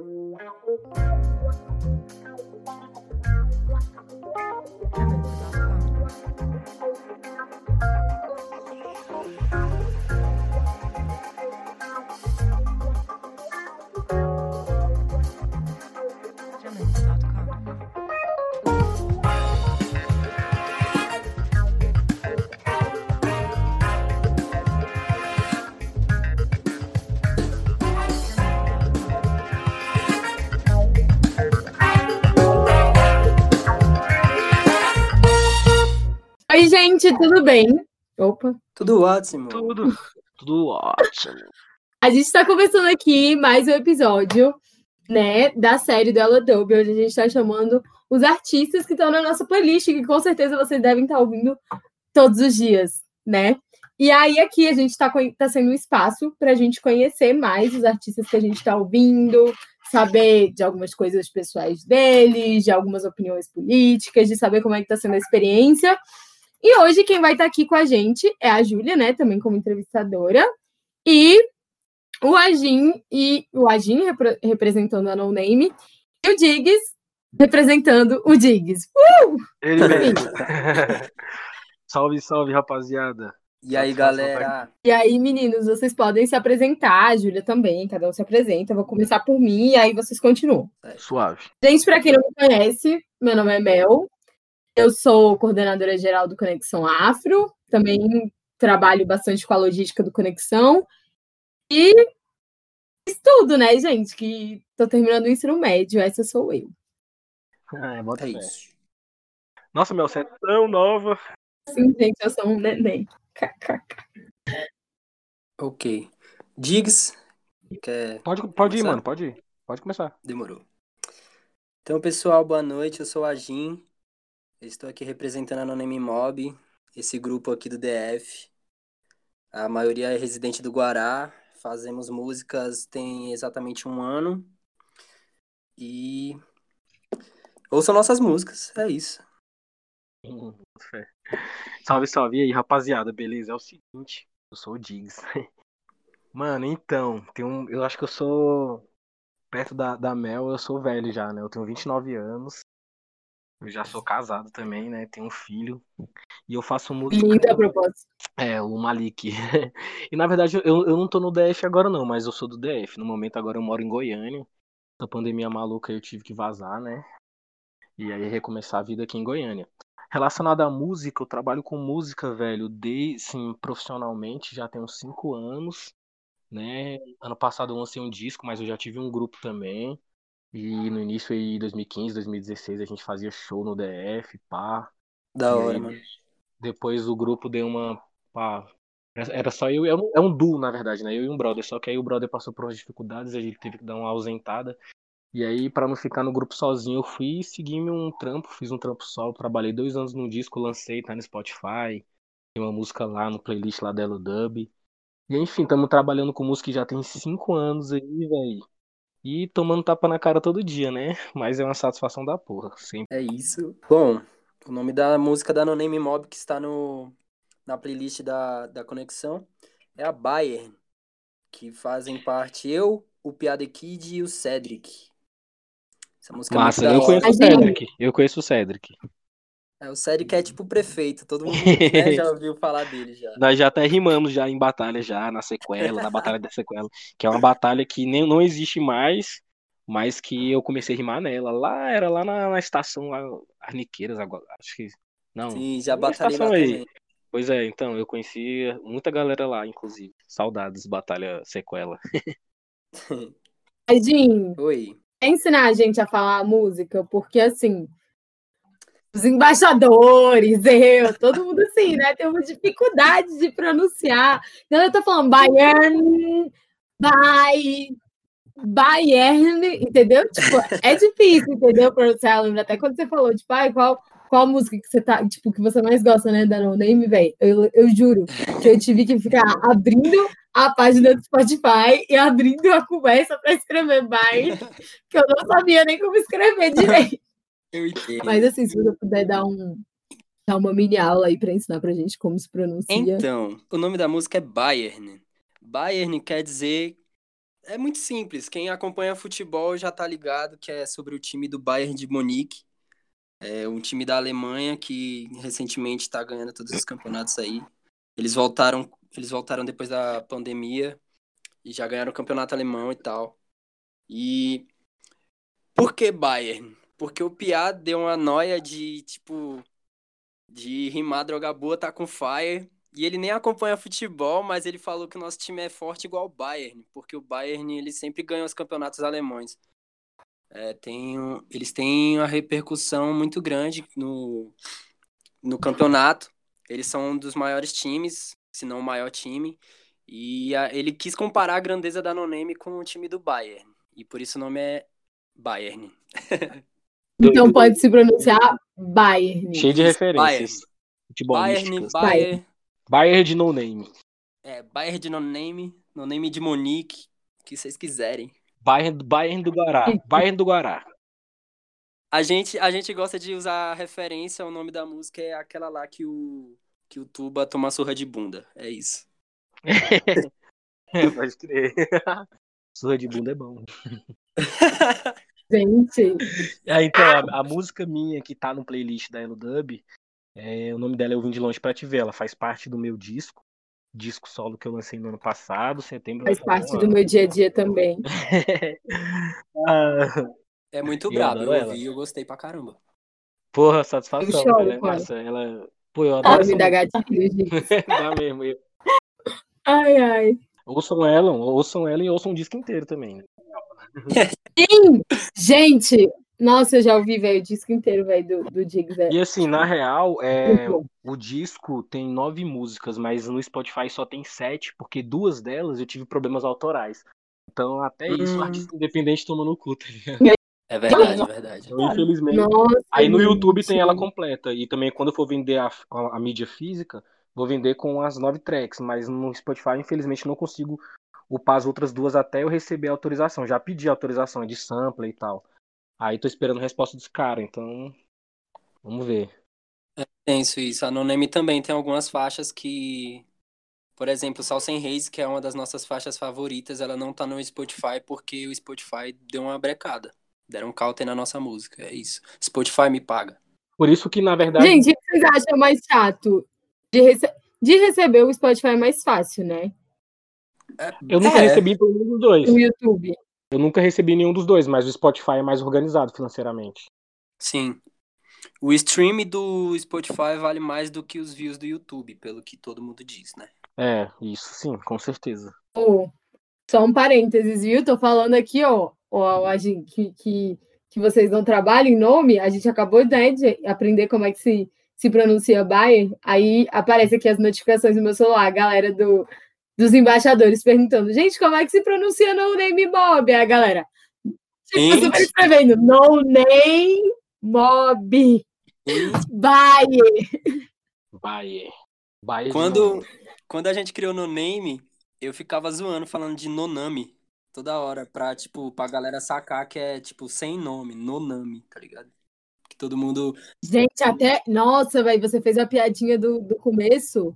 Oi, gente, tudo bem? Opa. Tudo ótimo. Tudo, tudo ótimo. A gente está começando aqui mais um episódio, né, da série do Ela Dub, onde a gente está chamando os artistas que estão na nossa playlist, que com certeza vocês devem estar ouvindo todos os dias, né? E aí aqui a gente está tá sendo um espaço para a gente conhecer mais os artistas que a gente está ouvindo, saber de algumas coisas pessoais deles, de algumas opiniões políticas, de saber como é que está sendo a experiência. E hoje quem vai estar aqui com a gente é a Júlia, né, também como entrevistadora, e o Agin e o Agin repre representando a No Name e o Diggs representando o Diggs. Uh! Ele mesmo. salve, salve, rapaziada. E aí, galera? E aí, meninos, vocês podem se apresentar, a Júlia também, cada um se apresenta. Eu vou começar por mim e aí vocês continuam. Suave. Gente, para quem não me conhece, meu nome é Mel. Eu sou coordenadora geral do Conexão Afro. Também trabalho bastante com a logística do Conexão. E estudo, né, gente? Que tô terminando o ensino médio, essa sou eu. Ah, bota É fé. isso. Nossa, Mel, você é tão nova. Sim, gente, eu sou um neném. KKK. Ok. Diggs, quer... Pode, pode ir, mano, pode ir. Pode começar. Demorou. Então, pessoal, boa noite. Eu sou a Jin. Estou aqui representando a Anonymous Mob, esse grupo aqui do DF. A maioria é residente do Guará. Fazemos músicas tem exatamente um ano. E ouçam nossas músicas. É isso. Salve, salve. E aí, rapaziada, beleza? É o seguinte, eu sou o Diggs. Mano, então, tem um, eu acho que eu sou perto da, da Mel, eu sou velho já, né? Eu tenho 29 anos. Eu já sou casado também, né? Tenho um filho. E eu faço música. Linda a propósito. É, o Malik. E na verdade eu, eu não tô no DF agora não, mas eu sou do DF. No momento agora eu moro em Goiânia. Na pandemia maluca eu tive que vazar, né? E aí recomeçar a vida aqui em Goiânia. Relacionado à música, eu trabalho com música, velho, de, sim, profissionalmente já tem uns 5 anos, né? Ano passado eu lancei um disco, mas eu já tive um grupo também. E no início aí, 2015, 2016, a gente fazia show no DF, pá. Da hora, aí, mano. depois o grupo deu uma. Pá, era só eu. É um, é um duo, na verdade, né? Eu e um brother. Só que aí o brother passou por umas dificuldades, a gente teve que dar uma ausentada. E aí, pra não ficar no grupo sozinho, eu fui seguir um trampo, fiz um trampo solo, trabalhei dois anos num disco, lancei, tá no Spotify. Tem uma música lá no playlist lá dela, Dub. E enfim, estamos trabalhando com música que já tem cinco anos aí, velho. E tomando tapa na cara todo dia, né? Mas é uma satisfação da porra. Sempre. É isso. Bom, o nome da música da Noname Mob que está no, na playlist da, da Conexão é a Bayern, que fazem parte eu, o Piada Kid e o Cedric. Essa música Massa, é eu muito hora. conheço o. Cedric. Eu conheço o Cedric. É, o Cedric é tipo o prefeito, todo mundo né, já ouviu falar dele já. Nós já até rimamos já em batalha, já, na sequela, na batalha da sequela. Que é uma batalha que nem, não existe mais, mas que eu comecei a rimar nela. Lá, era lá na, na estação, lá, Arniqueiras, agora, acho que. Não. Sim, já batalhei lá aí. também. Pois é, então, eu conheci muita galera lá, inclusive. Saudades, batalha sequela. Edinho, Oi. quer ensinar a gente a falar a música? Porque, assim, os embaixadores, eu, todo mundo assim, né? Tem uma dificuldade de pronunciar. Então, eu tô falando Bayern, Bay, Bayern, entendeu? Tipo, é difícil, entendeu? Pronunciar. Eu lembro até quando você falou, tipo, ai, qual, qual música que você tá, tipo, que você mais gosta, né, da No Name, velho? Eu, eu juro que eu tive que ficar abrindo a página do Spotify e abrindo a conversa para escrever Bayern, que eu não sabia nem como escrever direito. Eu entendo. Mas assim, se você puder dar um dar uma mini aula aí para ensinar pra gente como se pronuncia. Então, o nome da música é Bayern. Bayern quer dizer É muito simples. Quem acompanha futebol já tá ligado que é sobre o time do Bayern de Munique. É um time da Alemanha que recentemente está ganhando todos os campeonatos aí. Eles voltaram, eles voltaram depois da pandemia e já ganharam o campeonato alemão e tal. E por que Bayern? Porque o Piá deu uma noia de, tipo, de rimar droga boa, tá com fire. E ele nem acompanha futebol, mas ele falou que o nosso time é forte igual o Bayern, porque o Bayern ele sempre ganha os campeonatos alemães. É, tem, eles têm uma repercussão muito grande no, no campeonato. Eles são um dos maiores times, se não o maior time. E a, ele quis comparar a grandeza da Noname com o time do Bayern. E por isso o nome é Bayern. então pode se pronunciar Bayern. Cheio de referências. Bayern, Bayern. Bayern de no name. É, Bayern de no name, no name de Monique, o que vocês quiserem. Bayern, Bayern do Guará. Bayern do Guará. A gente, a gente gosta de usar referência, o nome da música é aquela lá que o, que o Tuba toma surra de bunda. É isso. é, pode crer. surra de bunda é bom. Gente. É, então, a, a, música minha que tá no playlist da Elodub, é, o nome dela é Eu Vim de Longe pra Te Ver. Ela faz parte do meu disco. Disco solo que eu lancei no ano passado, setembro. Faz parte do meu dia a dia também. ah, é muito brabo, eu ouvi e eu gostei pra caramba. Porra, satisfação. Eu choro, ela, é ela... Pô, eu adoro. Ela me dá gatilho, gente. dá mesmo. Eu... Ai, ai. Ouçam ela, ouçam ela e ouçam o disco inteiro também. Né? Sim! Gente, nossa, eu já ouvi, velho, o disco inteiro, velho, do, do Diggs. E assim, na real, é, o disco tem nove músicas, mas no Spotify só tem sete, porque duas delas eu tive problemas autorais. Então, até hum. isso, o artista independente toma no cu, tá ligado? É verdade, é verdade. Então, infelizmente. Nossa, aí no YouTube tem ela completa. E também quando eu for vender a, a, a mídia física, vou vender com as nove tracks. Mas no Spotify, infelizmente, não consigo upar as outras duas até eu receber a autorização. Já pedi a autorização de sample e tal. Aí tô esperando a resposta dos caras, então. Vamos ver. É tenso isso. A Noname também tem algumas faixas que. Por exemplo, Sal Sem Reis, que é uma das nossas faixas favoritas, ela não tá no Spotify porque o Spotify deu uma brecada. Deram um counter na nossa música. É isso. Spotify me paga. Por isso que, na verdade. Gente, o que vocês acham mais chato? De, rece... de receber o Spotify é mais fácil, né? Eu nunca é. recebi nenhum dos dois. No YouTube. Eu nunca recebi nenhum dos dois, mas o Spotify é mais organizado financeiramente. Sim. O stream do Spotify vale mais do que os views do YouTube, pelo que todo mundo diz, né? É, isso sim, com certeza. Oh, só um parênteses, viu? Tô falando aqui, ó, ó a gente, que, que, que vocês não trabalham em nome, a gente acabou né, de aprender como é que se, se pronuncia Bayer, aí aparece aqui as notificações no meu celular, a galera do, dos embaixadores perguntando, gente, como é que se pronuncia no name mob? A galera, tipo, você vai escrevendo no name mob. Bayer. Bayer. Bayer quando, quando a gente criou no name, eu ficava zoando, falando de nonami toda hora, pra, tipo, pra galera sacar que é, tipo, sem nome, nonami, tá ligado? Que todo mundo. Gente, até. Nossa, velho, você fez a piadinha do, do começo.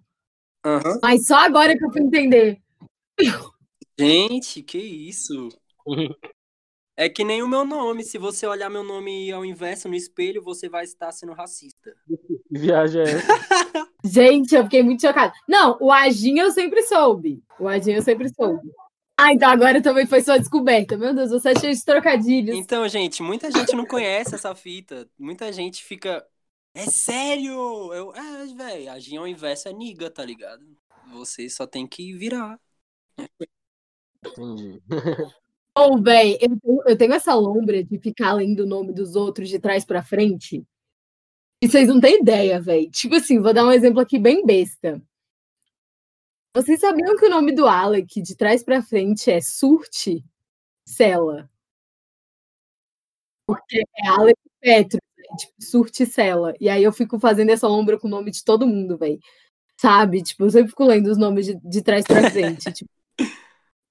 Uhum. Mas só agora que eu fui entender. Gente, que isso? É que nem o meu nome. Se você olhar meu nome ao inverso no espelho, você vai estar sendo racista. Que viagem é essa? Gente, eu fiquei muito chocada. Não, o Agin eu sempre soube. O Agin eu sempre soube. Ah, então agora também foi sua descoberta. Meu Deus, você é cheio de trocadilhos. Então, gente, muita gente não conhece essa fita. Muita gente fica. É sério? Eu, é, velho, agir ao inverso é niga, tá ligado? Você só tem que virar. Entendi. Ou, oh, velho, eu, eu, tenho essa lombra de ficar lendo o nome dos outros de trás para frente. E vocês não têm ideia, velho. Tipo assim, vou dar um exemplo aqui bem besta. Vocês sabiam que o nome do Alec de trás para frente é Surte Sela? Porque é Alec Petro tipo, Surticela. E aí eu fico fazendo essa lombra com o nome de todo mundo, velho. Sabe? Tipo, eu sempre fico lendo os nomes de, de trás pra frente. tipo,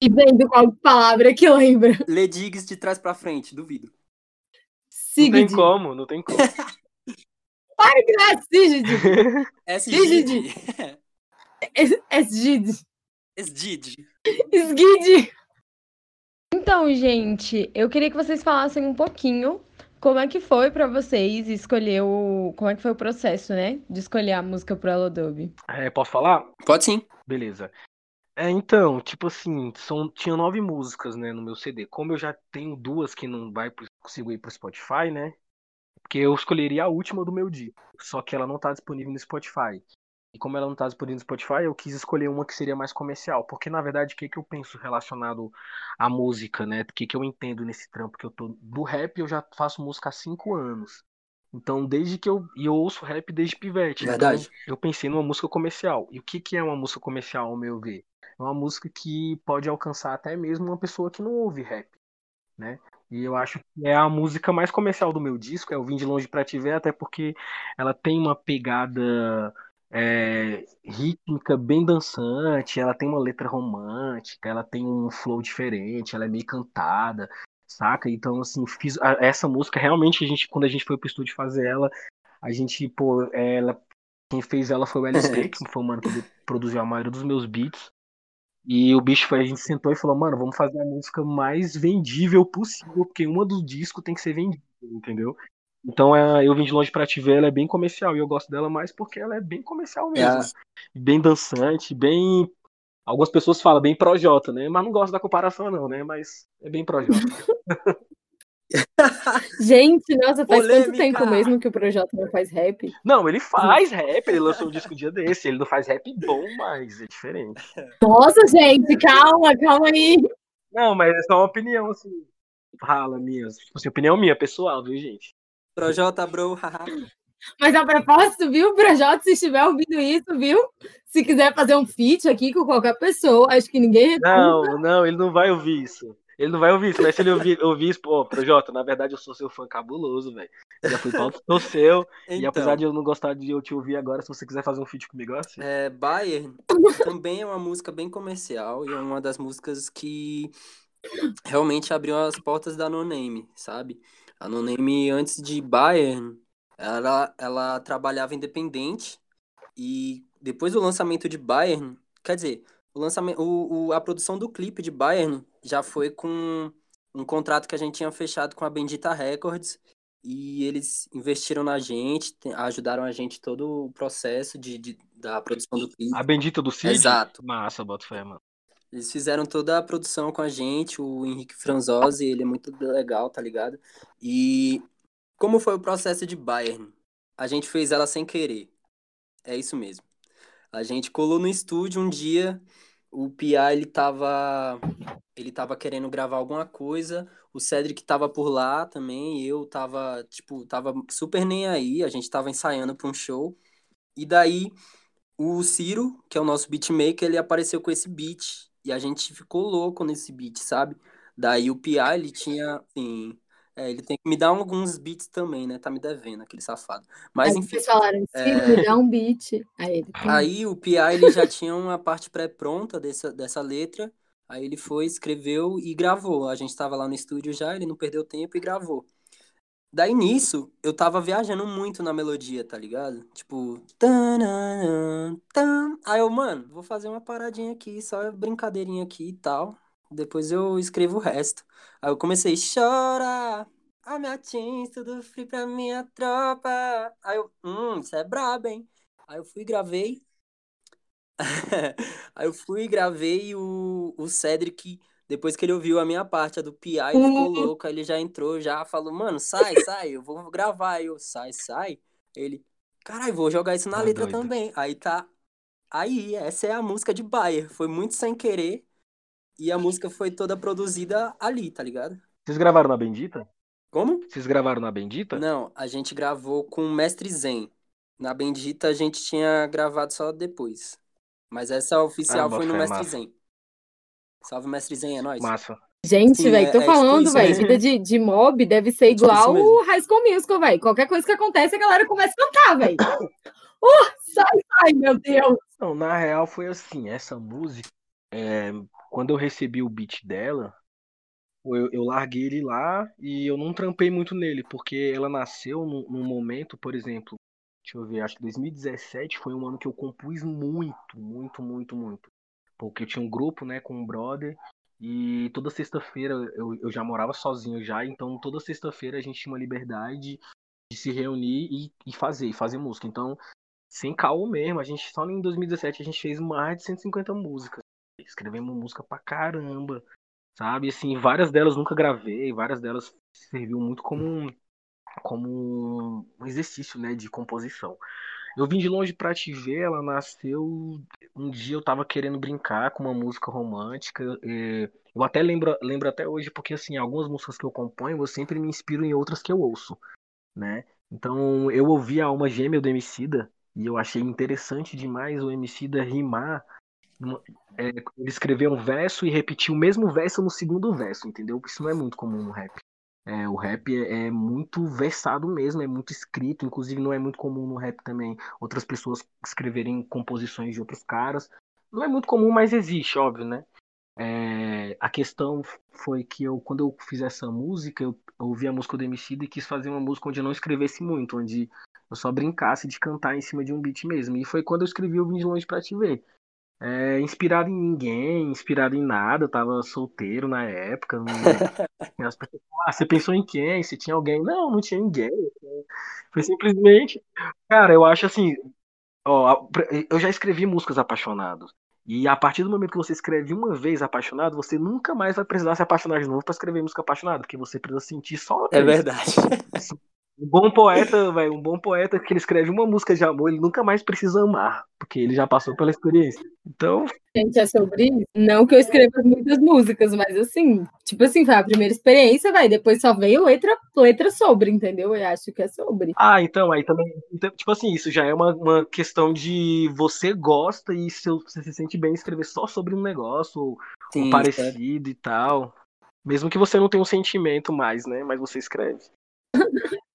e vendo qual palavra que lembra. Ledigs de trás pra frente, duvido. Sigrid. Não tem como, não tem como. Para que não é Sigrid. É Sigrid. É Sigrid. Esgid. Esgid. Então, gente, eu queria que vocês falassem um pouquinho como é que foi para vocês escolher o. Como é que foi o processo, né? De escolher a música pro Adobe. É, posso falar? Pode sim. Beleza. É, então, tipo assim, são, tinha nove músicas, né, no meu CD. Como eu já tenho duas que não vai consigo ir pro Spotify, né? Porque eu escolheria a última do meu disco. Só que ela não tá disponível no Spotify. E como ela não tá disponível no Spotify, eu quis escolher uma que seria mais comercial. Porque, na verdade, o que, que eu penso relacionado à música, né? O que, que eu entendo nesse trampo que eu tô. Do rap eu já faço música há cinco anos. Então, desde que eu. E eu ouço rap desde pivete. Verdade. Então, eu pensei numa música comercial. E o que, que é uma música comercial, ao meu ver? É uma música que pode alcançar até mesmo uma pessoa que não ouve rap, né? E eu acho que é a música mais comercial do meu disco, é o Vim de Longe Pra Te Ver, até porque ela tem uma pegada é, rítmica bem dançante, ela tem uma letra romântica, ela tem um flow diferente, ela é meio cantada, saca? Então, assim, fiz essa música realmente a gente, quando a gente foi pro estúdio fazer ela, a gente, pô, ela, quem fez ela foi o LSP, que foi o mano que produziu a maioria dos meus beats. E o bicho foi, a gente sentou e falou, mano, vamos fazer a música mais vendível possível, porque uma dos discos tem que ser vendível, entendeu? Então é, eu vim de longe pra te ver, ela é bem comercial e eu gosto dela mais porque ela é bem comercial mesmo. É. Bem dançante, bem. Algumas pessoas falam bem projota, né? Mas não gosto da comparação, não, né? Mas é bem projota. Gente, nossa, faz Polêmica. quanto tempo mesmo que o Projota não faz rap? Não, ele faz rap, ele lançou um disco um dia desse, ele não faz rap bom, mas é diferente. Nossa, gente, calma, calma aí. Não, mas é só uma opinião, assim, rala minha, tipo assim, opinião minha, pessoal, viu, gente? Projota, bro, haha. Mas a propósito, viu, Projota, se estiver ouvindo isso, viu? Se quiser fazer um feat aqui com qualquer pessoa, acho que ninguém Não, não, ele não vai ouvir isso. Ele não vai ouvir isso, mas se ele ouvir, ouvir isso, pô, Projota, na verdade eu sou seu fã cabuloso, velho. Já fui pauta, sou seu. Então, e apesar de eu não gostar de eu te ouvir agora, se você quiser fazer um feat comigo, assim. É, Bayern também é uma música bem comercial e é uma das músicas que realmente abriu as portas da No Name, sabe? A No Name, antes de Bayern, ela, ela trabalhava independente e depois do lançamento de Bayern, quer dizer, o lançamento, o, o, a produção do clipe de Bayern já foi com um contrato que a gente tinha fechado com a Bendita Records e eles investiram na gente, ajudaram a gente todo o processo de, de da produção do clipe. A Bendita do Cid? Exato. Massa, bota fé, mano. Eles fizeram toda a produção com a gente, o Henrique Franzosi, ele é muito legal, tá ligado? E como foi o processo de Bayern? A gente fez ela sem querer. É isso mesmo. A gente colou no estúdio um dia o Pia ele tava ele tava querendo gravar alguma coisa, o Cedric tava por lá também, eu tava, tipo, tava super nem aí, a gente tava ensaiando para um show. E daí o Ciro, que é o nosso beatmaker, ele apareceu com esse beat e a gente ficou louco nesse beat, sabe? Daí o Pia ele tinha, assim, é, ele tem que me dar alguns beats também, né? Tá me devendo, aquele safado. Mas, Aí enfim. Vocês falaram, é... me dá um beat. Aí, ele... Aí o P.I. ele já tinha uma parte pré-pronta dessa, dessa letra. Aí ele foi, escreveu e gravou. A gente tava lá no estúdio já, ele não perdeu tempo e gravou. Daí nisso, eu tava viajando muito na melodia, tá ligado? Tipo. Aí eu, mano, vou fazer uma paradinha aqui, só brincadeirinha aqui e tal. Depois eu escrevo o resto. Aí eu comecei, chora, a minha jeans, tudo free pra minha tropa. Aí eu, hum, isso é brabo, hein? Aí eu fui gravei. Aí eu fui e gravei o, o Cedric, depois que ele ouviu a minha parte, a do PI, ficou uhum. louco. Aí ele já entrou, já falou, mano, sai, sai, eu vou gravar. Aí eu, sai, sai. Ele, caralho, vou jogar isso na tá letra doido. também. Aí tá. Aí, essa é a música de Bayer. Foi muito sem querer. E a música foi toda produzida ali, tá ligado? Vocês gravaram na Bendita? Como? Vocês gravaram na Bendita? Não, a gente gravou com o Mestre Zen. Na Bendita a gente tinha gravado só depois. Mas essa oficial ah, foi no Mestre massa. Zen. Salve, Mestre Zen, é nóis. Massa. Gente, velho, tô é, é falando, velho, vida de, de mob deve ser igual o High School Musical, velho. Qualquer coisa que acontece, a galera começa a cantar, velho. uh, sai, sai, meu Deus. Não, na real foi assim, essa música, é, quando eu recebi o beat dela, eu, eu, larguei ele lá e eu não trampei muito nele, porque ela nasceu num, num, momento, por exemplo, deixa eu ver, acho que 2017 foi um ano que eu compus muito, muito, muito, muito. Porque eu tinha um grupo, né, com um brother, E toda sexta-feira eu, eu já morava sozinho já, então toda sexta-feira a gente tinha uma liberdade de se reunir e, e fazer, e fazer música. Então, sem caô mesmo, a gente só em 2017 a gente fez mais de 150 músicas. Escrevemos música pra caramba, sabe? Assim, várias delas nunca gravei, várias delas serviu muito como um, como um exercício, né, de composição. Eu vim de longe para te ver, ela nasceu. Um dia eu tava querendo brincar com uma música romântica. Eu até lembro, lembro até hoje, porque assim, algumas músicas que eu componho, eu sempre me inspiro em outras que eu ouço, né? Então eu ouvi a Alma Gêmea do Emicida e eu achei interessante demais o Emicida rimar. É, ele escrever um verso e repetir o mesmo verso no segundo verso, entendeu? Isso não é muito comum no rap. É, o rap é, é, muito versado mesmo, é muito escrito, inclusive não é muito comum no rap também outras pessoas escreverem composições de outros caras. Não é muito comum, mas existe, óbvio, né? É, a questão foi que eu, quando eu fiz essa música, eu, ouvi a música do MC e quis fazer uma música onde eu não escrevesse muito, onde eu só brincasse de cantar em cima de um beat mesmo. E foi quando eu escrevi o Vim de Longe Pra Te Ver. É, inspirado em ninguém, inspirado em nada, eu tava solteiro na época. Não... As pessoas ah, você pensou em quem? Se tinha alguém? Não, não tinha ninguém. Foi simplesmente. Cara, eu acho assim. Ó, eu já escrevi músicas apaixonados. E a partir do momento que você escreve uma vez apaixonado, você nunca mais vai precisar se apaixonar de novo para escrever música apaixonada, porque você precisa sentir só. É verdade. Um bom poeta, velho, um bom poeta que ele escreve uma música de amor, ele nunca mais precisa amar, porque ele já passou pela experiência. Então. Gente, é sobre isso. Não que eu escreva muitas músicas, mas assim, tipo assim, foi a primeira experiência, vai. Depois só veio letra, letra sobre, entendeu? Eu acho que é sobre. Ah, então, aí também. Então, tipo assim, isso já é uma, uma questão de você gosta e se você se sente bem escrever só sobre um negócio, ou, Sim, ou parecido é. e tal. Mesmo que você não tenha um sentimento mais, né? Mas você escreve.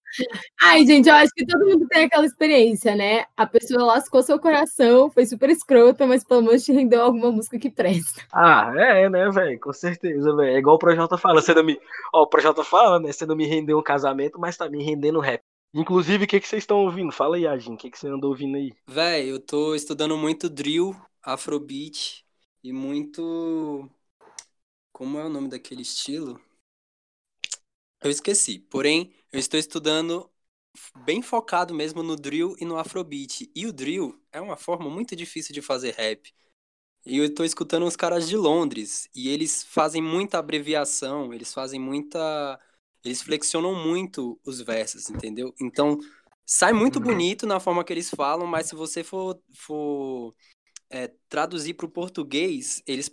Ai, gente, eu acho que todo mundo tem aquela experiência, né? A pessoa lascou seu coração, foi super escrota, mas pelo menos te rendeu alguma música que presta. Ah, é, né, velho? Com certeza, velho. É igual o Projota fala, você não me. Ó, o Projota fala, né? Você não me rendeu um casamento, mas tá me rendendo rap. Inclusive, o que, que vocês estão ouvindo? Fala aí, Agin, o que, que você andou ouvindo aí? Véi, eu tô estudando muito drill, afrobeat e muito. Como é o nome daquele estilo? Eu esqueci. Porém, eu estou estudando bem focado mesmo no drill e no afrobeat. E o drill é uma forma muito difícil de fazer rap. E eu estou escutando uns caras de Londres e eles fazem muita abreviação, eles fazem muita eles flexionam muito os versos, entendeu? Então, sai muito uhum. bonito na forma que eles falam, mas se você for, for é, traduzir para o português, eles,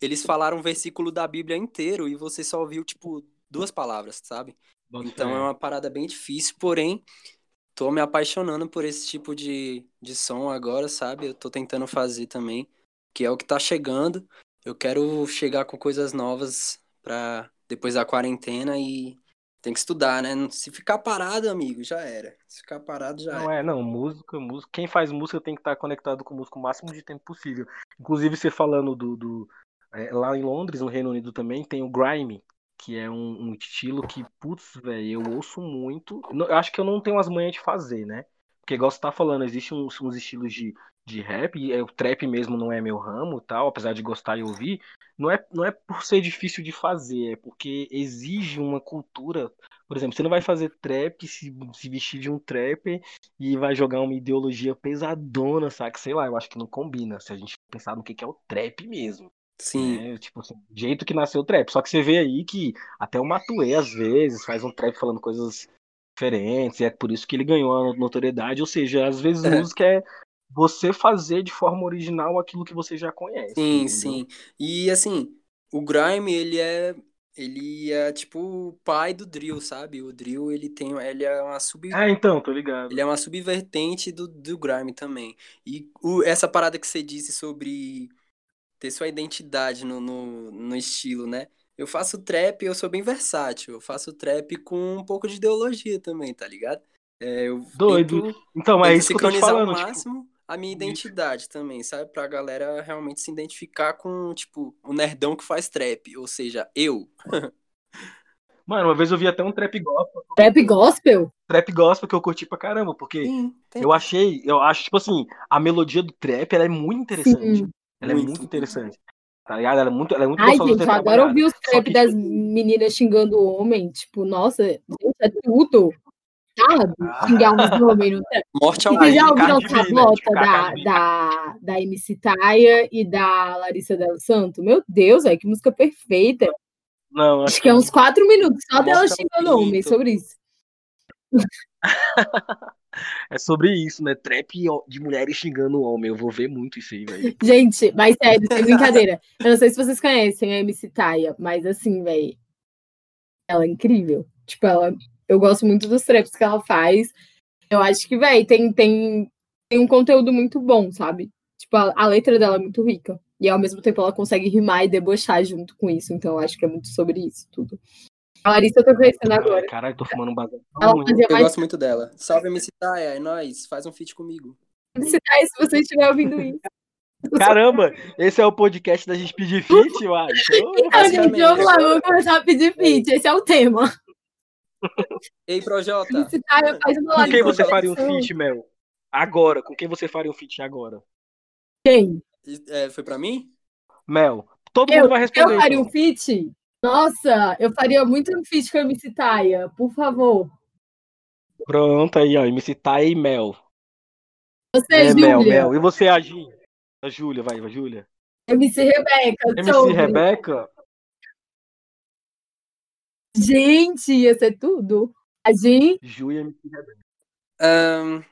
eles falaram um versículo da Bíblia inteiro e você só ouviu, tipo, duas palavras, sabe? Bom, então é. é uma parada bem difícil, porém, tô me apaixonando por esse tipo de, de som agora, sabe? Eu tô tentando fazer também, que é o que tá chegando. Eu quero chegar com coisas novas pra depois da quarentena e tem que estudar, né? Se ficar parado, amigo, já era. Se ficar parado, já não era. Não é, não. Música, música. Quem faz música tem que estar conectado com música o máximo de tempo possível. Inclusive, você falando do. do é, lá em Londres, no Reino Unido também, tem o Grime, que é um, um estilo que, putz, velho, eu ouço muito. Eu acho que eu não tenho as manhas de fazer, né? Porque, igual você tá falando, existem uns, uns estilos de, de rap, e é, o trap mesmo não é meu ramo tal, apesar de gostar e ouvir. Não é, não é por ser difícil de fazer, é porque exige uma cultura. Por exemplo, você não vai fazer trap, se, se vestir de um trapper e vai jogar uma ideologia pesadona, sabe? Sei lá, eu acho que não combina se a gente pensar no que, que é o trap mesmo. Sim. Né? Tipo assim, jeito que nasceu o trap. Só que você vê aí que até o Matuê, às vezes, faz um trap falando coisas diferentes, e é por isso que ele ganhou a notoriedade. Ou seja, às vezes é. música é você fazer de forma original aquilo que você já conhece. Sim, entendeu? sim. E assim, o Grime, ele é. Ele é tipo o pai do drill, sabe? O drill, ele tem. Ele é uma sub. Ah, então, tô ligado. Ele é uma subvertente do, do Grime também. E o, essa parada que você disse sobre ter sua identidade no, no, no estilo, né? Eu faço trap, eu sou bem versátil. Eu faço trap com um pouco de ideologia também, tá ligado? É, eu Doido. Tento, então, é isso que eu tô te falando. ao tipo, máximo tipo... a minha identidade isso. também, sabe? Pra galera realmente se identificar com, tipo, o nerdão que faz trap. Ou seja, eu. Mano, uma vez eu vi até um trap gospel. Trap gospel? Trap gospel que eu curti pra caramba, porque Sim, eu achei, eu acho, tipo assim, a melodia do trap ela é muito interessante. Sim. Ela muito. é muito interessante. tá ligado? Ela é muito, ela é muito Ai, gente, ser eu ouvir os que, das meninas xingando o homem. Tipo, nossa, gente, é tudo. Sabe? Ah. Xingar uns homens. Morte ao vocês já ouviram? Sablota Tipo, da, da, da MC Taia e da Larissa Del Santo? Meu Deus, é que música perfeita. Não, Acho que é uns quatro minutos só dela xingando o homem sobre isso. é sobre isso, né? Trap de mulheres xingando o homem. Eu vou ver muito isso aí, velho. Gente, mas sério, sem brincadeira. Eu não sei se vocês conhecem a MC Taia, mas assim, velho. Ela é incrível. Tipo, ela. Eu gosto muito dos traps que ela faz. Eu acho que, velho, tem, tem, tem um conteúdo muito bom, sabe? Tipo, a, a letra dela é muito rica. E ao mesmo tempo ela consegue rimar e debochar junto com isso. Então eu acho que é muito sobre isso tudo. A Larissa eu tô conhecendo agora. Caralho, tô fumando um bagulho. Ela ruim. fazia Eu mais gosto muito dela. Salve, MC Taia, é nóis. Faz um feat comigo. MC Taia se você estiver ouvindo isso. Caramba, esse é o podcast da gente pedir feat, eu acho. Então, gente, vamos lá, vamos começar a pedir feat. Esse é o tema. Ei, Projota. MC Taia faz uma Com quem você faria um feat, Mel? Agora, com quem você faria um feat agora? Quem? É, foi pra mim? Mel, todo Eu, mundo vai responder. eu faria um então. feat? Nossa, eu faria muito um feat com a MC Taia, por favor. Pronto, aí, ó. MC Taia e Mel. Você, É, Júlia. Mel, Mel. E você, a Gi? A Júlia, vai, vai, Júlia. MC Rebeca. MC sobre. Rebeca? Gente, ia ser tudo. A gente. Júlia MC Rebeca. Ahn,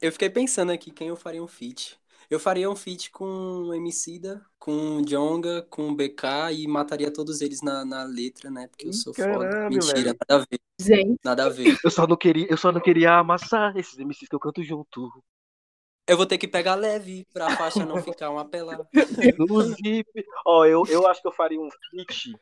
eu fiquei pensando aqui quem eu faria um feat. Eu faria um feat com o Emicida, com o Jonga, com o BK e mataria todos eles na, na letra, né? Porque eu sou foda. Caralho, Mentira, velho. nada a ver, Gente, nada a ver. Eu só não queria, eu só não queria amassar esses MCs que eu canto junto. Eu vou ter que pegar leve pra faixa não ficar uma pelada. No zip. Ó, eu, eu acho que eu faria um feat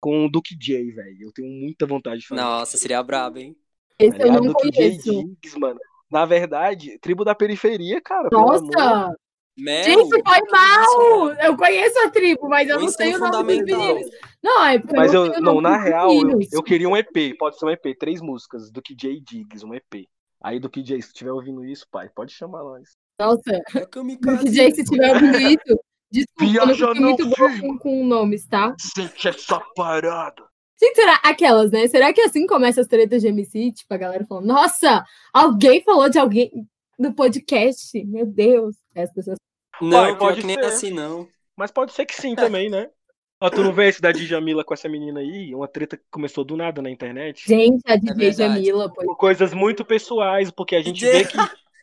com o Duke J, velho. Eu tenho muita vontade de fazer. Nossa, seria brabo, hein? esse eu ligado? não Duke J conheço. Diggs, mano. Na verdade, tribo da periferia, cara. pelo amor. Nossa! Mel, Gente, foi que mal! Eu conheço a tribo, mas eu não sei o nome dos meninos. Não, é porque Mas eu não eu, não, na real, eu, eu queria um EP. Pode ser um EP, três músicas. Duke J Diggs, um EP. Aí, Duke J, se estiver ouvindo isso, pai, pode chamar nós. Nossa, É kamikaze. DJ, se estiver ouvindo isso, desculpa, eu não muito filho. com, com nomes, tá? Sente essa parada. Gente, será aquelas, né? Será que assim começa as tretas de MC? Tipo, a galera falando, nossa, alguém falou de alguém no podcast. Meu Deus. As pessoas. Não, Pai, pode nem ser. assim, não. Mas pode ser que sim também, né? Ó, tu não vê esse da Djamila com essa menina aí? Uma treta que começou do nada na internet? Gente, a DJ verdade. Jamila, pô. Por coisas muito pessoais, porque a gente vê que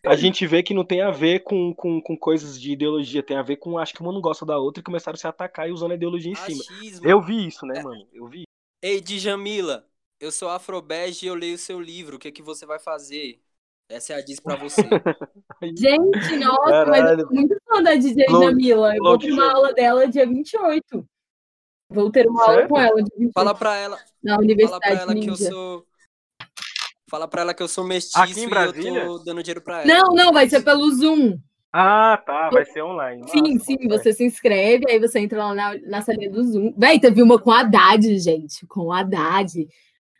a gente vê que não tem a ver com, com, com coisas de ideologia, tem a ver com acho que uma não gosta da outra e começaram a se atacar e usando a ideologia em cima. Achismo. Eu vi isso, né, mano? Eu vi. Ei, Djamila, eu sou afrobege e eu leio seu livro. O que, é que você vai fazer? Essa é a diz pra você. Gente, nossa, mas eu Caralho. sou muito fã da DJ Flow- Jamila. Eu vou ter uma jogo. aula dela dia 28. Vou ter uma aula com ela dia 28 Fala pra ela, na fala pra Universidade ela que eu Ninja. sou. Fala pra ela que eu sou mestiço Aqui em e eu Brasília? tô dando dinheiro pra ela. Não, não, vai ser pelo Zoom. Ah, tá, vai ser online. Sim, sim, você se inscreve, aí você entra lá na, na salinha do Zoom. Véi, teve uma com a Haddad, gente, com a Haddad.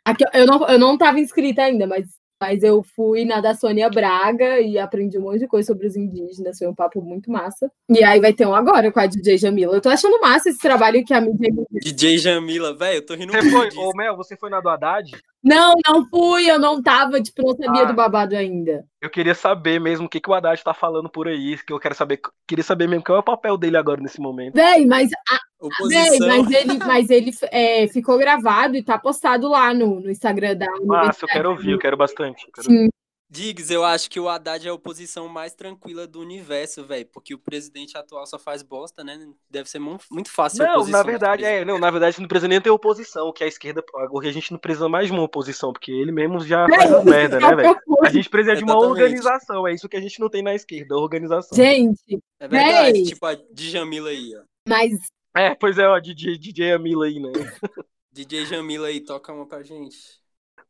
Aqui, eu, não, eu não tava inscrita ainda, mas, mas eu fui na da Sônia Braga e aprendi um monte de coisa sobre os indígenas, foi um papo muito massa. E aí vai ter um agora com a DJ Jamila. Eu tô achando massa esse trabalho que a mídia... DJ Jamila, velho, eu tô rindo Você muito foi, disso. ô Mel, você foi na do Haddad? Não, não fui, eu não tava, tipo, não sabia Ah. do babado ainda. Eu queria saber mesmo o que, que o Haddad tá falando por aí, que eu quero saber, queria saber mesmo qual é o papel dele agora nesse momento. Véi, mas Véi, Oposição. mas ele, mas ele é, ficou gravado e tá postado lá no, no Instagram da Massa, eu Universidade. quero ouvir, eu quero bastante. eu quero Sim. Diggs, eu acho que o Haddad é a oposição mais tranquila do universo, velho. Porque o presidente atual só faz bosta, né? Deve ser mu- muito fácil Não, oposição na verdade, é, não, na verdade, não precisa nem ter oposição, que a esquerda, agora a gente não precisa mais de uma oposição, porque ele mesmo já faz as merda, né, velho? A gente precisa de uma Exatamente. organização, é isso que a gente não tem na esquerda, organização. Gente, É verdade, Véi. tipo a Djamila aí, ó. mas É, pois é, ó, DJ, DJ Amila aí, né? DJ Jamila aí, toca uma pra gente.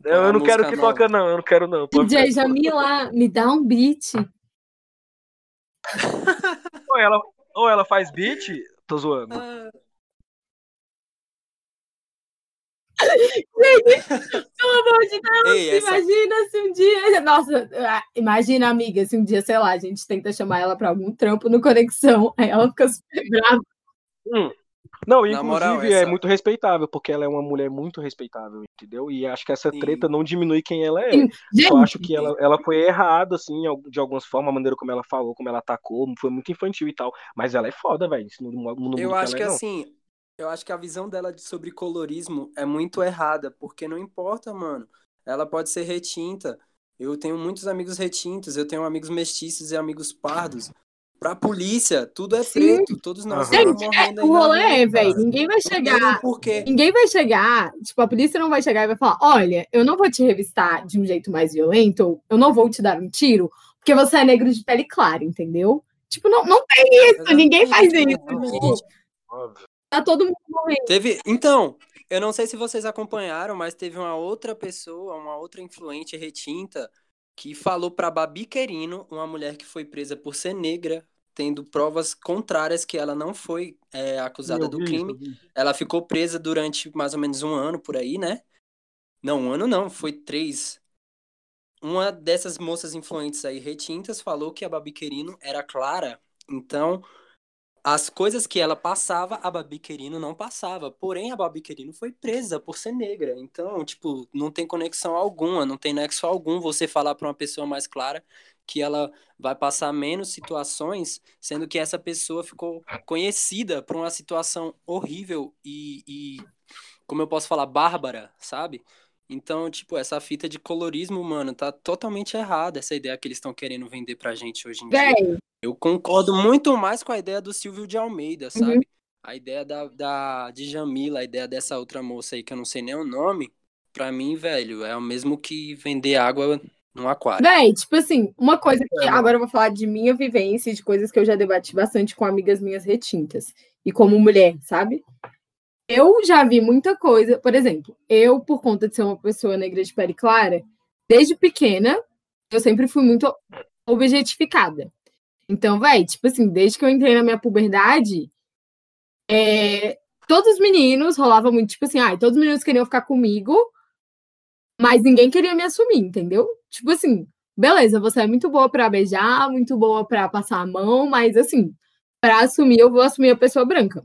Eu, eu não quero que nova. toca, não, eu não quero, não. DJ. Jamila, me dá um beat. Ou ela, ou ela faz beat, tô zoando. Ah, Pelo amor de Deus, Ei, essa... imagina se um dia. Nossa, ah, imagina, amiga, se um dia, sei lá, a gente tenta chamar ela pra algum trampo no Conexão, aí ela fica super brava. Hum, Não, inclusive moral, é essa- muito respeitável, porque ela é uma mulher muito respeitável, entendeu? E acho que essa Sim. treta não diminui quem ela é. Sim. Eu Gente, acho que ela, ela foi errada, assim, de algumas formas, a maneira como ela falou, como ela atacou, foi muito infantil e tal. Mas ela é foda, velho. Eu acho ela que é, assim, eu acho que a visão dela de- sobre colorismo é muito errada, porque não importa, mano. Ela pode ser retinta. Eu tenho muitos amigos retintos, eu tenho amigos mestiços e amigos pardos. Pra polícia, tudo é Sim. preto, todos nós gente, é, o rolê é, velho, ninguém vai chegar. Ninguém vai chegar, tipo, a polícia não vai chegar e vai falar: olha, eu não vou te revistar de um jeito mais violento, eu não vou te dar um tiro, porque você é negro de pele clara, entendeu? Tipo, não, não tem isso, ninguém faz isso. Tipo, Óbvio. tá todo mundo morrendo. Teve, então, eu não sei se vocês acompanharam, mas teve uma outra pessoa, uma outra influente retinta, que falou pra Babi Querino, uma mulher que foi presa por ser negra, tendo provas contrárias que ela não foi é, acusada Eu do crime. Ela ficou presa durante mais ou menos um ano por aí, né? Não, um ano não, foi três. Uma dessas moças influentes aí, retintas, falou que a Babi Querino era clara, então as coisas que ela passava, a Babi Querino não passava. Porém, a Babi Querino foi presa por ser negra. Então, tipo, não tem conexão alguma, não tem nexo algum você falar para uma pessoa mais clara que ela vai passar menos situações, sendo que essa pessoa ficou conhecida por uma situação horrível e, e como eu posso falar, bárbara, sabe? Então, tipo, essa fita de colorismo, mano, tá totalmente errada, essa ideia que eles estão querendo vender pra gente hoje em dia. Véi, Eu concordo muito mais com a ideia do Silvio de Almeida, Uhum. sabe? A ideia da, da de Jamila, a ideia dessa outra moça aí que eu não sei nem o nome, pra mim, velho, é o mesmo que vender água num aquário. véi, tipo assim, uma coisa que agora eu vou falar de minha vivência, e de coisas que eu já debati bastante com amigas minhas retintas, e como mulher, sabe? Eu já vi muita coisa, por exemplo, eu, por conta de ser uma pessoa negra de pele clara, desde pequena, eu sempre fui muito objetificada. Então, véi, tipo assim, desde que eu entrei na minha puberdade, é, todos os meninos rolava muito, tipo assim, ai, todos os meninos queriam ficar comigo, mas ninguém queria me assumir, entendeu? Tipo assim, beleza, você é muito boa pra beijar, muito boa pra passar a mão, mas assim, pra assumir, eu vou assumir a pessoa branca.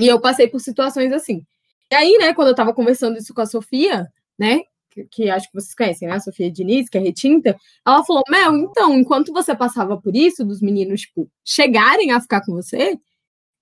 E eu passei por situações assim. E aí, né, quando eu tava conversando isso com a Sofia, né, que, que acho que vocês conhecem, né, a Sofia Diniz, que é retinta, ela falou: Mel, então, enquanto você passava por isso, dos meninos, tipo, chegarem a ficar com você,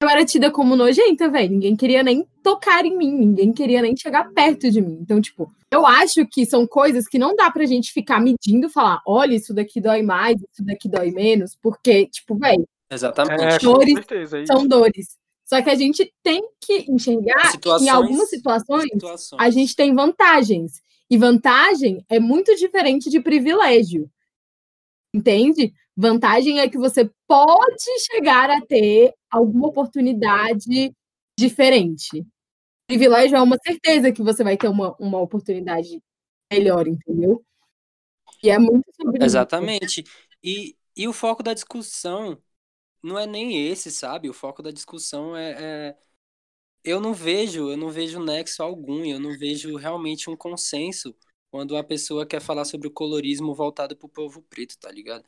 eu era tida como nojenta, velho. Ninguém queria nem tocar em mim, ninguém queria nem chegar perto de mim. Então, tipo, eu acho que são coisas que não dá pra gente ficar medindo, falar, olha, isso daqui dói mais, isso daqui dói menos, porque, tipo, velho, Exatamente. É, Dores certeza. é são dores. Só que a gente tem que enxergar que em algumas situações situações. a gente tem vantagens. E vantagem é muito diferente de privilégio. Entende? Vantagem é que você pode chegar a ter alguma oportunidade diferente. Privilégio é uma certeza que você vai ter uma, uma oportunidade melhor, entendeu? E é muito sobre isso. Exatamente. E, e o foco da discussão não é nem esse, sabe? O foco da discussão é, é- Eu não vejo, eu não vejo nexo algum, eu não vejo realmente um consenso quando a pessoa quer falar sobre o colorismo voltado pro povo preto, tá ligado?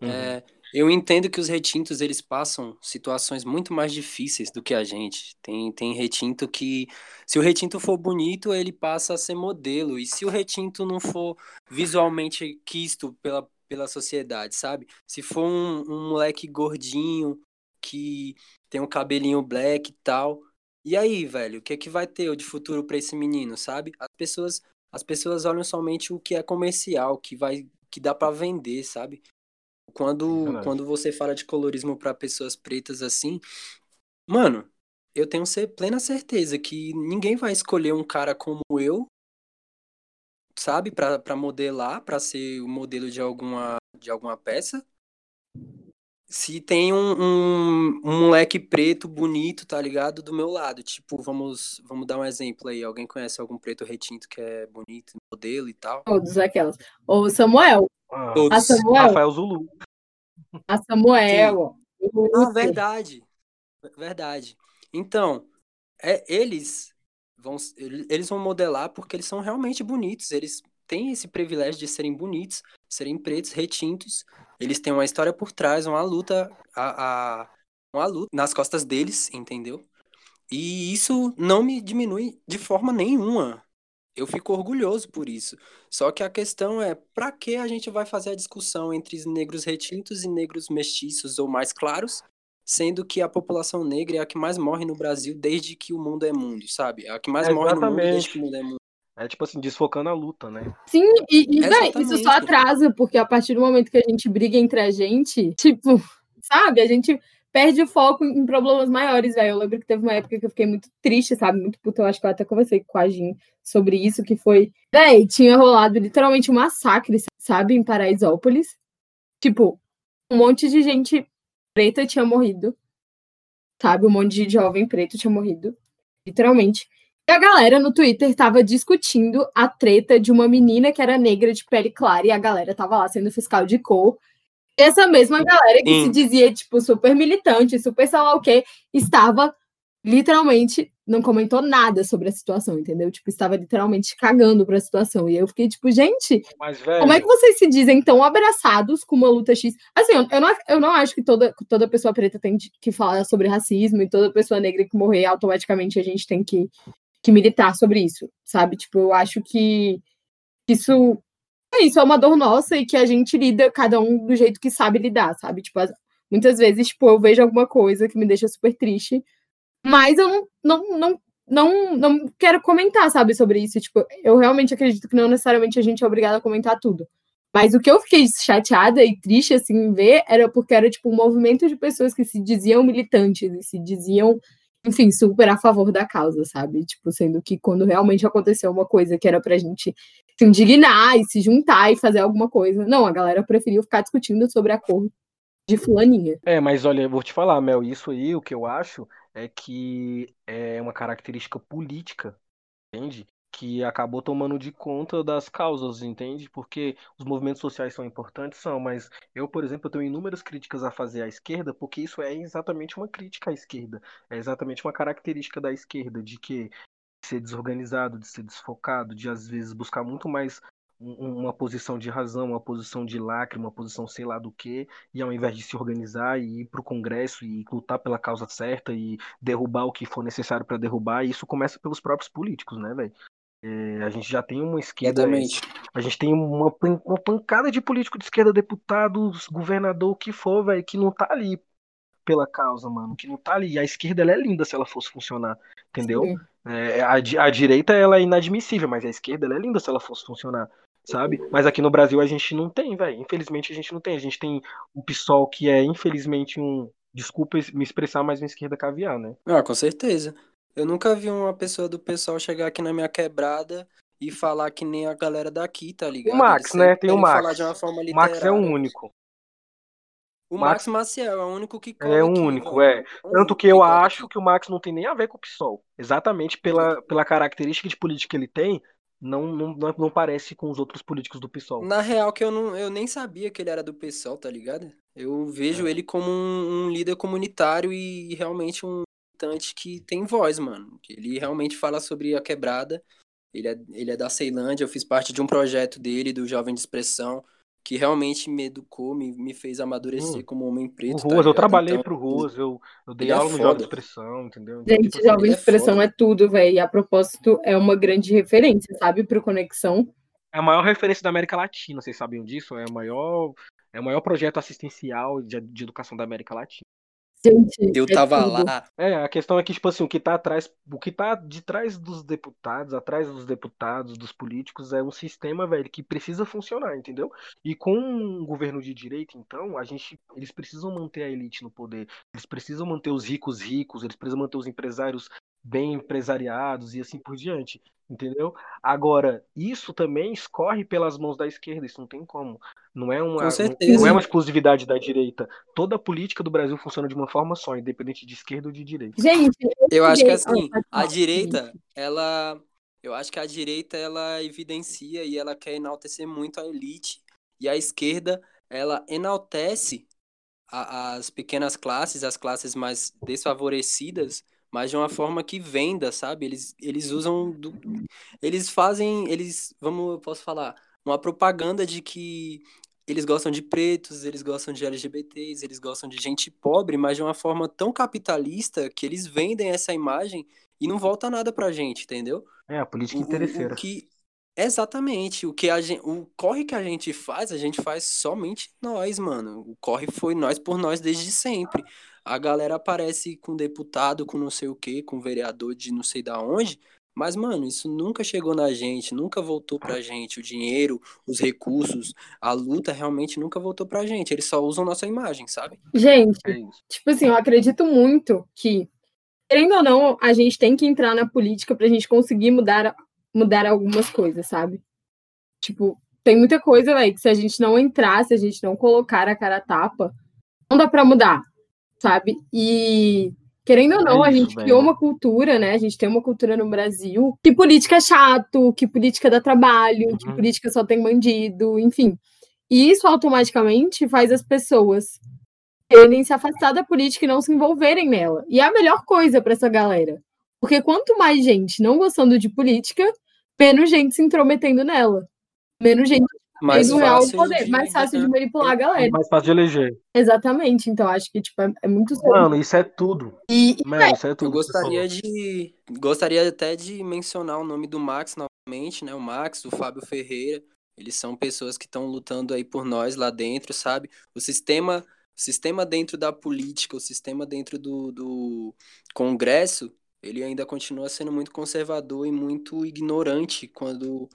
Uhum. É, eu entendo que os retintos eles passam situações muito mais difíceis do que a gente. Tem, tem retinto que, se o retinto for bonito, ele passa a ser modelo. E se o retinto não for visualmente quisto pela, pela sociedade, sabe? Se for um, um moleque gordinho que tem um cabelinho black e tal. E aí, velho, o que é que vai ter de futuro pra esse menino, sabe? As pessoas, as pessoas olham somente o que é comercial, que vai, que dá pra vender, sabe? Quando, Verdade. quando você fala de colorismo pra pessoas pretas assim, mano, eu tenho plena certeza que ninguém vai escolher um cara como eu, sabe, pra pra modelar, pra ser o modelo de alguma, de alguma peça. Se tem um, um, um moleque preto bonito, tá ligado? Do meu lado. Tipo, vamos, vamos dar um exemplo aí. Alguém conhece algum preto retinto que é bonito, modelo e tal? Todos aquelas. Ou Samuel, Ah, a Todos. Samuel, Rafael Zulu. a Samuel. Ah, verdade. Verdade. Então, é, eles vão eles vão modelar porque eles são realmente bonitos. Eles têm esse privilégio de serem bonitos, serem pretos, retintos. Eles têm uma história por trás, uma luta, a, a- uma luta nas costas deles, entendeu? E isso não me diminui de forma nenhuma. Eu fico orgulhoso por isso. Só que a questão é, para que a gente vai fazer a discussão entre negros retintos e negros mestiços ou mais claros, sendo que a população negra é a que mais morre no Brasil desde que o mundo é mundo, sabe? É a que mais É, morre no mundo desde que o mundo é mundo. É tipo assim, desfocando a luta, né? Sim, e, e isso só atrasa, porque a partir do momento que a gente briga entre a gente, tipo, sabe, a gente perde o foco em problemas maiores, velho. Eu lembro que teve uma época que eu fiquei muito triste, sabe? Muito puta. Eu acho que eu até conversei com a Jin sobre isso, que foi. Véi, tinha rolado literalmente um massacre, sabe, em Paraisópolis. Tipo, um monte de gente preta tinha morrido. Sabe? Um monte de jovem preto tinha morrido. Literalmente. E a galera no Twitter tava discutindo a treta de uma menina que era negra de pele clara e a galera tava lá sendo fiscal de cor. Essa mesma galera que Sim. se dizia, tipo, super militante, super sei lá o quê, estava literalmente, não comentou nada sobre a situação, entendeu? Tipo, estava literalmente cagando pra situação. E eu fiquei, tipo, gente, Mas, velho. como é que vocês se dizem tão abraçados com uma luta X? Assim, eu, não, eu não acho que toda, toda pessoa preta tem que falar sobre racismo e toda pessoa negra que morrer, automaticamente a gente tem que, que militar sobre isso, sabe? Tipo, eu acho que isso isso, é uma dor nossa e que a gente lida, cada um do jeito que sabe lidar, sabe? Tipo, as- muitas vezes, tipo, eu vejo alguma coisa que me deixa super triste, mas eu não, não, não, não, não quero comentar, sabe, sobre isso. Tipo, eu realmente acredito que não necessariamente a gente é obrigado a comentar tudo. Mas o que eu fiquei chateada e triste, assim, ver, era porque era, tipo, um movimento de pessoas que se diziam militantes e se diziam, enfim, super a favor da causa, sabe? Tipo, sendo que quando realmente aconteceu uma coisa que era pra gente se indignar e se juntar e fazer alguma coisa. Não, a galera preferiu ficar discutindo sobre a cor de fulaninha. É, mas olha, eu vou te falar, Mel, isso aí, o que eu acho é que é uma característica política, entende? Que acabou tomando de conta das causas, entende? Porque os movimentos sociais são importantes, são, mas eu, por exemplo, tenho inúmeras críticas a fazer à esquerda, porque isso é exatamente uma crítica à esquerda. É exatamente uma característica da esquerda, de que ser desorganizado, de ser desfocado, de às vezes buscar muito mais um- uma posição de razão, uma posição de lacre, uma posição sei lá do que, e ao invés de se organizar e ir para o Congresso e lutar pela causa certa e derrubar o que for necessário para derrubar, isso começa pelos próprios políticos, né, velho? É, a gente já tem uma esquerda, Exatamente. a gente tem uma, uma pancada de político de esquerda, deputados, governador, o que for, velho, que não tá ali pela causa, mano, que não tá ali. E a esquerda, ela é linda se ela fosse funcionar, entendeu? Sim. É, a, a direita, ela é inadmissível, mas a esquerda, ela é linda se ela fosse funcionar, sabe? Mas aqui no Brasil a gente não tem, velho. Infelizmente a gente não tem. A gente tem o PSOL, que é, infelizmente, um. Desculpa me expressar, mas uma esquerda caviar, né? Ah, com certeza. Eu nunca vi uma pessoa do pessoal chegar aqui na minha quebrada e falar que nem a galera daqui, tá ligado? Max, Eles né? Tem o Max. falar de uma forma O Max é o único. O Max- Max Maciel é o único que É o único, é. Tanto que eu cola acho que o Max não tem nem a ver com o PSOL. Exatamente pela, pela característica de política que ele tem, não, não, não, não parece com os outros políticos do PSOL. Na real, que eu, não, eu nem sabia que ele era do PSOL, tá ligado? Eu vejo É. ele como um, um líder comunitário e realmente um militante que tem voz, mano. Ele realmente fala sobre a quebrada. Ele é, ele é da Ceilândia, eu fiz parte de um projeto dele, do Jovem de Expressão, que realmente me educou, me, me fez amadurecer Hum. como homem O preto, tá Ruas, eu ligado? trabalhei Então, pro Ruas, eu, eu dei é aula no foda. Jovem de Expressão, entendeu? Então, Gente, tipo assim, Jovem é Expressão foda. é tudo, velho. E a propósito, é uma grande referência, sabe, pro Conexão. é a maior referência da América Latina, vocês sabiam disso? É o maior, é o maior projeto assistencial de, de educação da América Latina. Gente, Eu é tava tudo. lá, É, a questão é que, tipo assim, o que tá atrás, o que tá de trás dos deputados, atrás dos deputados, dos políticos, é um sistema, velho, que precisa funcionar, entendeu? E com um governo de direita, então, a gente, eles precisam manter a elite no poder, eles precisam manter os ricos ricos, eles precisam manter os empresários bem empresariados e assim por diante, entendeu? Agora, isso também escorre pelas mãos da esquerda, isso não tem como. Não é uma, com não, certeza. não é uma exclusividade da direita. Toda a política do Brasil funciona de uma forma só, independente de esquerda ou de direita. Gente, Eu acho que assim, a direita, ela. Eu acho que a direita ela evidencia e ela quer enaltecer muito a elite. E a esquerda, ela enaltece a- as pequenas classes, as classes mais desfavorecidas, mas de uma forma que venda, sabe? Eles, eles usam. do- eles fazem. Eles. Vamos, eu posso falar. Uma propaganda de que eles gostam de pretos, eles gostam de LGBTs, eles gostam de gente pobre, mas de uma forma tão capitalista que eles vendem essa imagem e não volta nada pra gente, entendeu? É, a política O, o, interesseira. o que exatamente, o que a gente, o corre que a gente faz, a gente faz somente nós, mano. O corre foi nós por nós desde sempre. A galera aparece com deputado, com não sei o quê, com vereador de não sei da onde, mas, mano, isso nunca chegou na gente, nunca voltou pra gente. O dinheiro, os recursos, a luta realmente nunca voltou pra gente. Eles só usam nossa imagem, sabe? Gente, É tipo assim, eu acredito muito que, querendo ou não, a gente tem que entrar na política pra gente conseguir mudar, mudar algumas coisas, sabe? Tipo, tem muita coisa, velho, que se a gente não entrar, se a gente não colocar a cara a tapa, não dá pra mudar, sabe? E querendo ou não, É a isso, gente velho. criou uma cultura, né? A gente tem uma cultura no Brasil que política é chato, que política dá trabalho, que Uhum. política só tem bandido, enfim. E isso automaticamente faz as pessoas quererem se afastar da política e não se envolverem nela. E é a melhor coisa para essa galera. Porque quanto mais gente não gostando de política, menos gente se intrometendo nela. Menos gente Mais tendo real fácil poder. de- mais fácil de manipular a galera. É mais fácil de eleger. Exatamente. Então, acho que tipo, é, é muito sobre. Mano, isso é tudo. E, Mano, isso é tudo. Eu gostaria de. Gostaria até de mencionar o nome do Max novamente, né? O Max, o Fábio Ferreira. Eles são pessoas que estão lutando aí por nós lá dentro, sabe? O sistema, o sistema dentro da política, o sistema dentro do, do Congresso, ele ainda continua sendo muito conservador e muito ignorante quando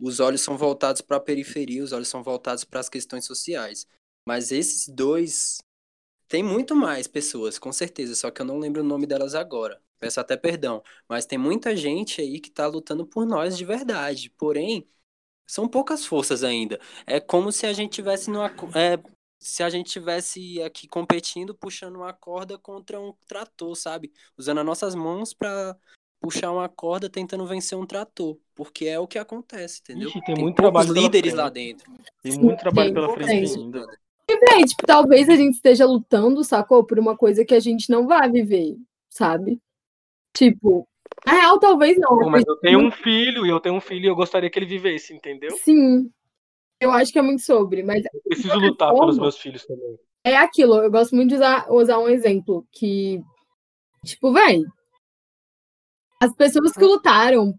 os olhos são voltados para a periferia, os olhos são voltados para as questões sociais. Mas esses dois tem muito mais pessoas, com certeza, só que eu não lembro o nome delas agora. Peço até perdão. Mas tem muita gente aí que tá lutando por nós de verdade. Porém, são poucas forças ainda. É como se a gente tivesse numa. É, se a gente tivesse aqui competindo, puxando uma corda contra um trator, sabe? Usando as nossas mãos pra puxar uma corda tentando vencer um trator. Porque é o que acontece, entendeu? Ixi, tem tem muito trabalho líderes lá dentro. Tem Sim, muito trabalho tem, pela tem. frente ainda. e, véi, tipo, talvez a gente esteja lutando, sacou? Por uma coisa que a gente não vai viver, sabe? Tipo, na real, talvez não. Pô, mas eu tenho um filho e eu tenho um filho e eu gostaria que ele vivesse, entendeu? Sim. Eu acho que é muito sobre, mas Eu preciso lutar pelos forma- meus filhos também. é aquilo, eu gosto muito de usar, usar um exemplo que, tipo, véi, as pessoas que lutaram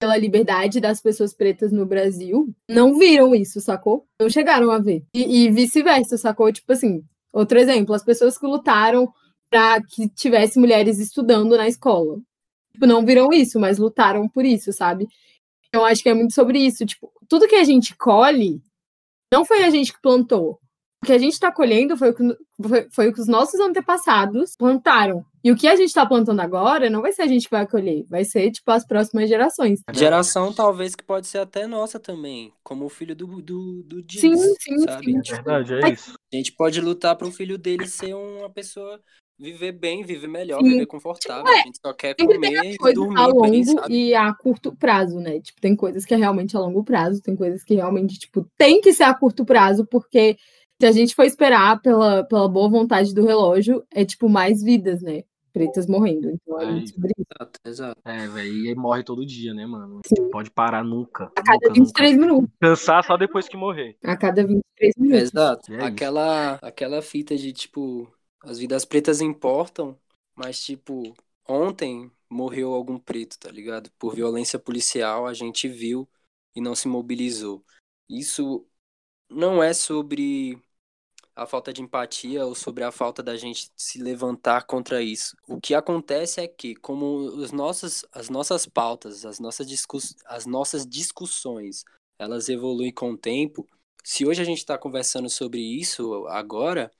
pela liberdade das pessoas pretas no Brasil não viram isso, sacou? Não chegaram a ver. E, e vice-versa, sacou? Tipo assim, outro exemplo, as pessoas que lutaram para que tivesse mulheres estudando na escola. Tipo, não viram isso, mas lutaram por isso, sabe? Eu acho que é muito sobre isso. Tipo, tudo que a gente colhe não foi a gente que plantou. O que a gente está colhendo foi o, que, foi, foi o que os nossos antepassados plantaram. E o que a gente está plantando agora não vai ser a gente que vai colher, vai ser, tipo, as próximas gerações. Geração talvez que pode ser até nossa também, como o filho do, do, do Diggs, Sim, sim, sabe? sim. Tipo, Verdade, é isso. a gente pode lutar para o filho dele ser uma pessoa, viver bem, viver melhor, Sim. viver confortável. Tipo, é, a gente só quer Sempre tem comer as e coisas a dormir bem, longo sabe? e a curto prazo, né? Tipo, tem coisas que é realmente a longo prazo, tem coisas que realmente, tipo, tem que ser a curto prazo, porque se a gente for esperar pela, pela boa vontade do relógio, é, tipo, mais vidas, né? Pretas morrendo. Então é É muito sobre isso. Exato, exato. É, velho, e aí morre todo dia, né, mano? Sim. Não pode parar nunca. A cada nunca, 23 nunca. minutos. Cansar só depois que morrer. A cada 23 minutos. Exato. É isso. aquela, aquela fita de, tipo, as vidas pretas importam, mas, tipo, ontem morreu algum preto, tá ligado? Por violência policial, a gente viu e não se mobilizou. Isso não é sobre a falta de empatia ou sobre a falta da gente se levantar contra isso. O que acontece é que, como os nossos, as nossas pautas, as nossas, discuss, as nossas discussões, elas evoluem com o tempo, se hoje a gente está conversando sobre isso agora,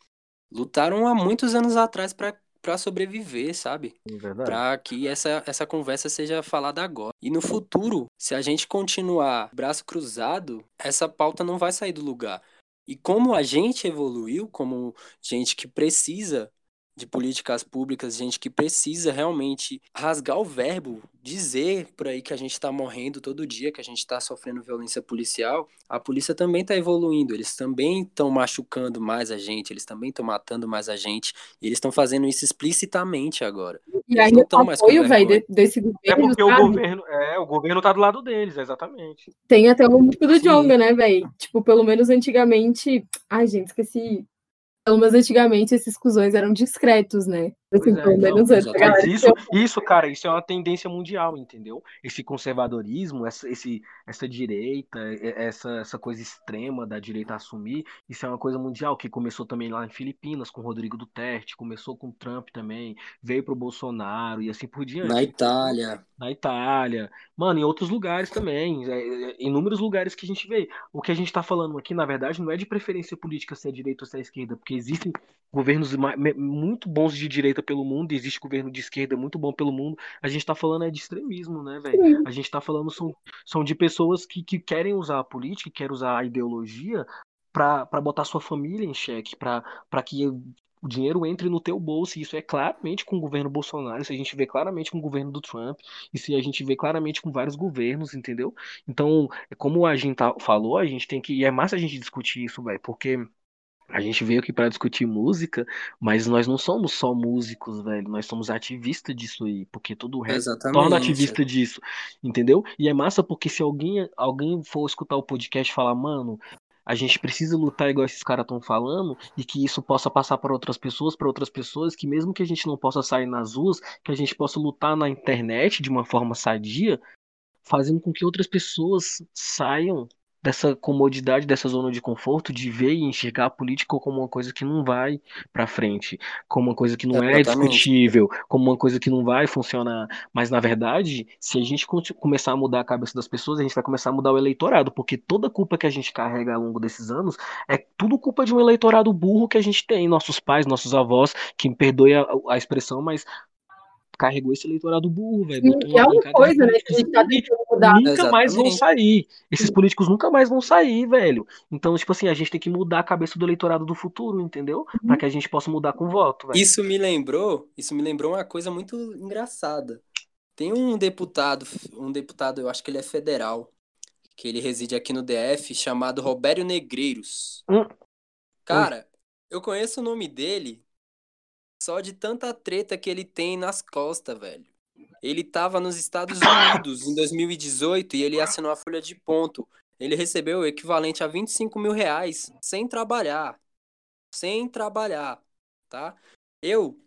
lutaram há muitos anos atrás para sobreviver, sabe? É. Para que essa, essa conversa seja falada agora. E no futuro, se a gente continuar braço cruzado, essa pauta não vai sair do lugar. E como a gente evoluiu, como gente que precisa de políticas públicas, gente que precisa realmente rasgar o verbo, dizer por aí que a gente está morrendo todo dia, que a gente está sofrendo violência policial, a polícia também está evoluindo, eles também estão machucando mais a gente, eles também estão matando mais a gente, e eles estão fazendo isso explicitamente agora. E Eles ainda com apoio, velho, desse É governo, porque o sabe? governo, é, o governo tá do lado deles, exatamente. Tem até o músico do. Jonga, né, velho? Tipo, tipo, pelo menos antigamente. Ai, gente, esqueci. Pelo menos antigamente esses cuzões eram discretos, né? Assim, é, então, galera isso, isso, cara, isso é uma tendência mundial, entendeu? Esse conservadorismo, essa, esse, essa direita, essa, essa coisa extrema da direita assumir, isso é uma coisa mundial, que começou também lá em Filipinas, com Rodrigo Duterte, começou com Trump também, veio pro Bolsonaro e assim por diante. Na Itália. Na Itália, mano, em outros lugares também, é, é, inúmeros lugares que a gente vê. O que a gente tá falando aqui, na verdade, não é de preferência política se é direita ou se é esquerda, porque existem governos muito bons de direita pelo mundo, e existe governo de esquerda muito bom pelo mundo. A gente tá falando é de extremismo, né, velho? A gente tá falando são, são de pessoas que, que querem usar a política, que querem usar a ideologia pra pra botar sua família em xeque, pra pra que o dinheiro entre no teu bolso, e isso é claramente com o governo Bolsonaro, isso a gente vê claramente com o governo do Trump, isso a gente vê claramente com vários governos, entendeu? Então, como a gente tá- falou, a gente tem que. E é massa a gente discutir isso, velho, porque a gente veio aqui para discutir música, mas nós não somos só músicos, velho. Nós somos ativistas disso aí, porque todo o resto torna Exatamente. ativista disso, entendeu? E é massa porque se alguém, alguém for escutar o podcast e falar, mano, a gente precisa lutar igual esses caras estão falando, e que isso possa passar para outras pessoas, para outras pessoas, que mesmo que a gente não possa sair nas ruas, que a gente possa lutar na internet de uma forma sadia, fazendo com que outras pessoas saiam dessa comodidade, dessa zona de conforto, de ver e enxergar a política como uma coisa que não vai pra frente, como uma coisa que não é Exatamente. discutível, como uma coisa que não vai funcionar. Mas na verdade, se a gente começar a mudar a cabeça das pessoas, a gente vai começar a mudar o eleitorado, porque toda a culpa que a gente carrega ao longo desses anos é tudo culpa de um eleitorado burro que a gente tem, nossos pais, nossos avós, que me perdoe a, a expressão, mas carregou esse eleitorado burro, velho. Sim, botou e uma é uma coisa, né, que a políticos gente tá tentando mudar. nunca mais vão Exatamente. sair. Esses políticos nunca mais vão sair, velho. Então, tipo assim, a gente tem que mudar a cabeça do eleitorado do futuro, entendeu? Pra que a gente possa mudar com voto, velho. Isso me lembrou, isso me lembrou uma coisa muito engraçada. Tem um deputado, um deputado, eu acho que ele é federal, que ele reside aqui no DF, chamado Robério Negreiros. Hum. Cara, eu conheço o nome dele só de tanta treta que ele tem nas costas, velho. Ele tava nos Estados Unidos em 2018 e ele assinou a folha de ponto. Ele recebeu o equivalente a 25 mil reais sem trabalhar. Sem trabalhar, tá? Eu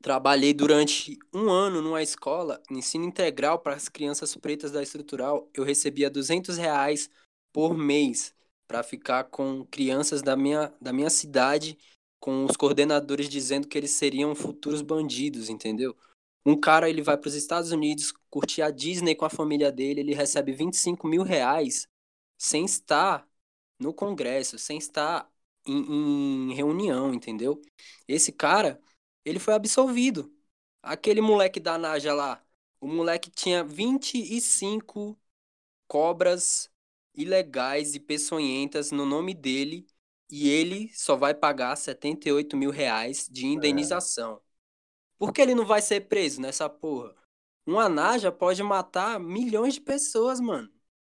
trabalhei durante um ano numa escola, ensino integral para as crianças pretas da estrutural. Eu recebia 200 reais por mês para ficar com crianças da minha, da minha cidade, com os coordenadores dizendo que eles seriam futuros bandidos, entendeu? Um cara ele vai para os Estados Unidos curtir a Disney com a família dele, ele recebe 25 mil reais sem estar no Congresso, sem estar em, em reunião, entendeu? Esse cara, ele foi absolvido. Aquele moleque da Naja lá, o moleque tinha 25 cobras ilegais e peçonhentas no nome dele e ele só vai pagar 78 mil reais de indenização. Por que ele não vai ser preso nessa porra? Uma Naja pode matar milhões de pessoas, mano.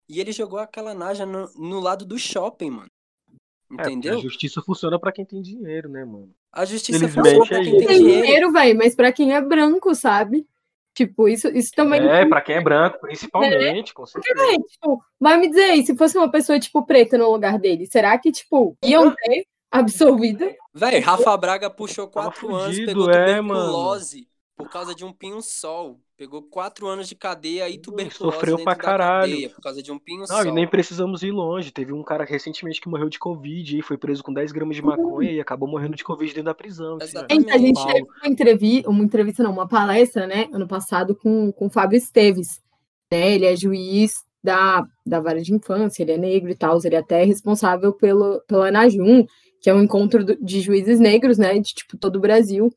E ele jogou aquela Naja no, no lado do shopping, mano. É, Entendeu? a justiça funciona pra quem tem dinheiro, né, mano? A justiça funciona pra é quem tem Tem dinheiro. dinheiro, velho, mas pra quem é branco, sabe? Tipo, isso, isso também. É, pra quem é branco, principalmente, com certeza. É, tipo, vai me dizer aí, se fosse uma pessoa, tipo, preta no lugar dele, será que, tipo, iam ter absolvida? Véi, Rafa Braga puxou Tava quatro anos, fudido, pegou é, tuberculose por causa de um pinho-sol. Pegou quatro anos de cadeia e tuberculose sofreu pra caralho. cadeia por causa de um Não, pinho-sol. e nem precisamos ir longe. Teve um cara recentemente que morreu de Covid e foi preso com 10 gramas de maconha e acabou morrendo de Covid dentro da prisão. Gente, a gente teve uma entrevista, uma entrevista, não, uma palestra, né, ano passado com, com o Fábio Esteves. Né? Ele é juiz da, da vara de infância, ele é negro e tal, ele é até responsável pelo, pela Anajum, que é um encontro de juízes negros, né, de, tipo, todo o Brasil.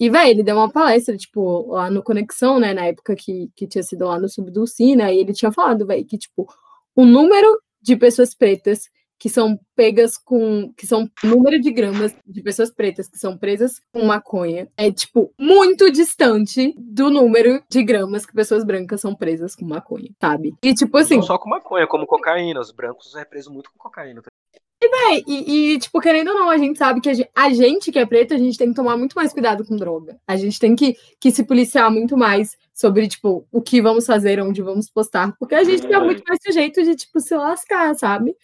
E, velho, ele deu uma palestra, tipo, lá no Conexão, né, na época que, que tinha sido lá no Subdulcina, e ele tinha falado, velho, que, tipo, o número de pessoas pretas que são pegas com. que são número de gramas de pessoas pretas que são presas com maconha é, tipo, muito distante do número de gramas que pessoas brancas são presas com maconha, sabe? E, tipo, assim, Não só com maconha, como cocaína. Os brancos é preso muito com cocaína. Tá? é, e, e, tipo, querendo ou não, a gente sabe que a gente, a gente que é preto, a gente tem que tomar muito mais cuidado com droga. A gente tem que, que se policiar muito mais sobre, tipo, o que vamos fazer, onde vamos postar, porque a gente é muito mais sujeito de, tipo, se lascar, sabe?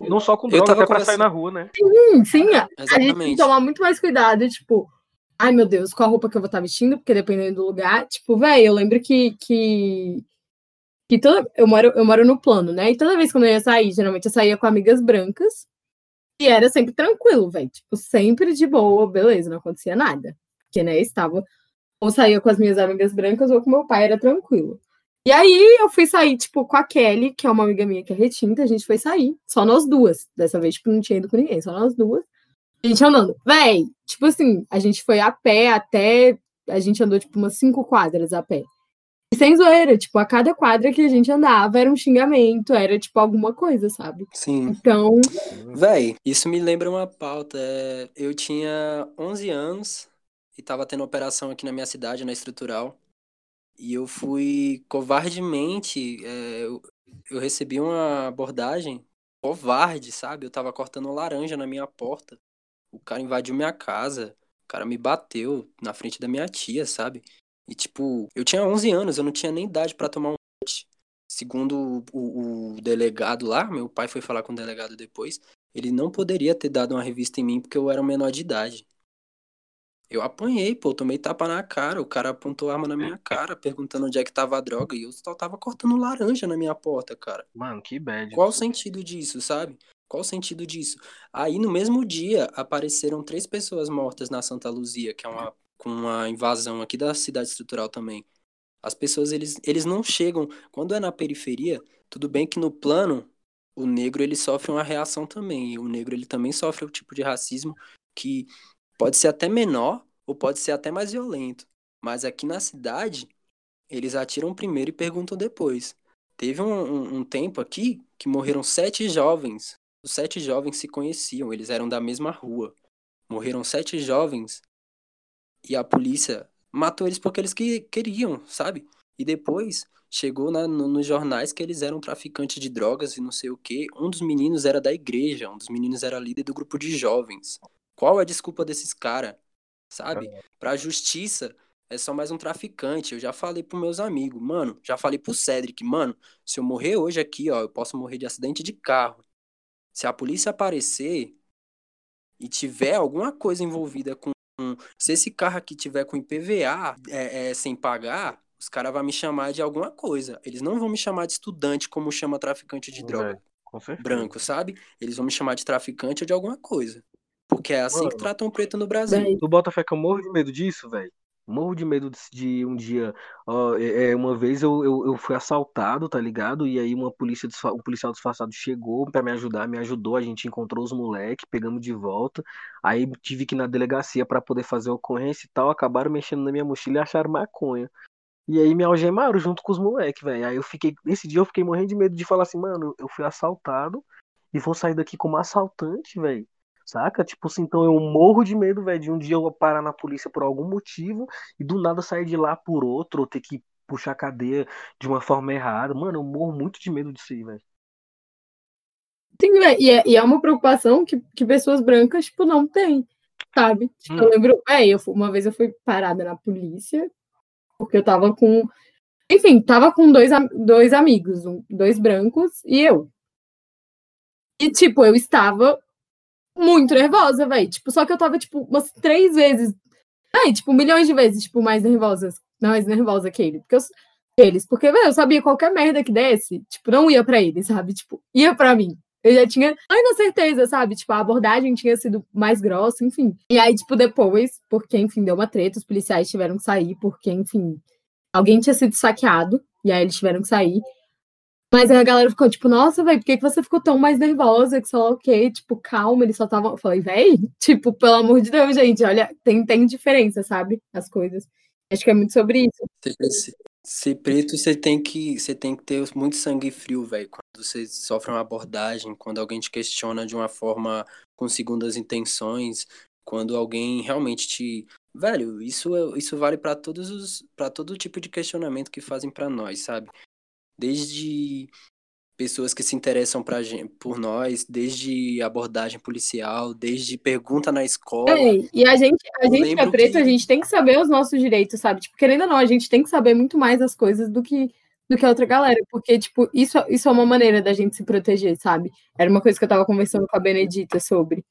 Não só com Eu droga, tava até pra sair na rua, né? Sim, sim. A, a gente tem que tomar muito mais cuidado, tipo, ai meu Deus, qual a roupa que eu vou estar vestindo, porque dependendo do lugar, tipo, velho, eu lembro que. que... Que toda, eu, moro, eu moro no plano, né? E toda vez que eu ia sair, geralmente eu saía com amigas brancas. E era sempre tranquilo, velho. Tipo, sempre de boa, beleza, não acontecia nada. Porque, né, estava. Ou saía com as minhas amigas brancas ou com meu pai, era tranquilo. E aí eu fui sair, tipo, com a Kelly, que é uma amiga minha que é retinta, a gente foi sair. Só nós duas. Dessa vez, tipo, não tinha ido com ninguém, só nós duas. A gente andando. Véi, tipo assim, a gente foi a pé até. A gente andou, tipo, umas cinco quadras a pé. E sem zoeira, tipo, a cada quadra que a gente andava era um xingamento, era, tipo, alguma coisa, sabe? Sim. Então, Véi, isso me lembra uma pauta. é, Eu tinha 11 anos e tava tendo operação aqui na minha cidade, na estrutural. E eu fui covardemente. é, eu, eu recebi uma abordagem covarde, sabe? Eu tava cortando laranja na minha porta. O cara invadiu minha casa. O cara me bateu na frente da minha tia, sabe? E tipo, eu tinha 11 anos, eu não tinha nem idade pra tomar um. Segundo o, o delegado lá, meu pai foi falar com o delegado depois, ele não poderia ter dado uma revista em mim porque eu era um menor de idade. Eu apanhei, pô, tomei tapa na cara, o cara apontou arma na minha cara, perguntando onde é que tava a droga, e eu só tava cortando laranja na minha porta, cara. Mano, que bad. Qual o sentido disso, sabe? Qual o sentido disso? Aí no mesmo dia apareceram três pessoas mortas na Santa Luzia, que é uma com uma invasão aqui da cidade estrutural também. As pessoas eles, eles não chegam, quando é na periferia, tudo bem que no plano o negro ele sofre uma reação também, o negro ele também sofre o tipo de racismo que pode ser até menor ou pode ser até mais violento. Mas aqui na cidade, eles atiram primeiro e perguntam depois. Teve um, um, um tempo aqui que morreram sete jovens. Os sete jovens se conheciam, eles eram da mesma rua. Morreram sete jovens e a polícia matou eles porque eles que queriam, sabe? E depois chegou na, no, nos jornais que eles eram traficantes de drogas e não sei o quê. Um dos meninos era da igreja, um dos meninos era líder do grupo de jovens. Qual é a desculpa desses caras? Sabe? Pra justiça é só mais um traficante. Eu já falei pros meus amigos, mano, já falei pro Cedric, mano, se eu morrer hoje aqui, ó, eu posso morrer de acidente de carro. Se a polícia aparecer e tiver alguma coisa envolvida com. Se esse carro aqui tiver com IPVA é, é, sem pagar, os caras vão me chamar de alguma coisa. Eles não vão me chamar de estudante como chama traficante de droga É, com certeza. branco, sabe? Eles vão me chamar de traficante ou de alguma coisa. Porque é assim Mano. que tratam o preto no Brasil. Tu bota fé que eu morro de medo disso, velho. Morro de medo de, um dia. ó, é, é, uma vez eu, eu, eu fui assaltado, tá ligado? E aí uma polícia, um policial disfarçado chegou pra me ajudar, me ajudou, a gente encontrou os moleques, pegamos de volta. Aí tive que ir na delegacia pra poder fazer a ocorrência e tal. Acabaram mexendo na minha mochila e acharam maconha. E aí me algemaram junto com os moleques, velho. Aí eu fiquei. Esse dia eu fiquei morrendo de medo de falar assim, mano, eu fui assaltado e vou sair daqui como assaltante, velho. Saca? Tipo assim, então eu morro de medo, velho, de um dia eu parar na polícia por algum motivo e do nada sair de lá por outro, ou ter que puxar a cadeia de uma forma errada. Mano, eu morro muito de medo disso aí, velho. Sim, e é, e é uma preocupação que, que pessoas brancas, tipo, não têm, sabe? Tipo, Hum. Eu lembro, é, eu, uma vez eu fui parada na polícia, porque eu tava com. Enfim, tava com dois, dois amigos, um- dois brancos e eu. E, tipo, eu estava muito nervosa, velho. Tipo, só que eu tava, tipo, umas três vezes. Ai, tipo, milhões de vezes, tipo, mais nervosas. Não, mais nervosa que ele. Porque eu, eles. Porque, velho, eu sabia qualquer merda que desse, tipo, não ia pra eles, sabe? Tipo, ia pra mim. Eu já tinha ainda certeza, sabe? Tipo, a abordagem tinha sido mais grossa, enfim. E aí, tipo, depois, porque, enfim, deu uma treta, os policiais tiveram que sair, porque, enfim, alguém tinha sido saqueado, e aí eles tiveram que sair. Mas aí a galera ficou, tipo, nossa, velho, por que, que você ficou tão mais nervosa? Que sei lá o quê? Tipo, calma, eles só estavam. Eu falei, véi, tipo, pelo amor de Deus, gente, olha, tem, tem diferença, sabe? As coisas. Acho que é muito sobre isso. Ser preto, você tem que, você tem que ter muito sangue frio, velho. Quando você sofre uma abordagem, quando alguém te questiona de uma forma com segundas intenções, quando alguém realmente te, velho, isso é- isso vale pra todos os, para todo tipo de questionamento que fazem pra nós, sabe? Desde pessoas que se interessam pra gente, por nós, desde abordagem policial, desde pergunta na escola. É, e a gente, a Eu gente que é preto, que- a gente tem que saber os nossos direitos, sabe? Tipo, querendo ou não, a gente tem que saber muito mais as coisas do que do que a outra galera, porque, tipo, isso, isso é uma maneira da gente se proteger, sabe? Era uma coisa que eu tava conversando com a Benedita sobre,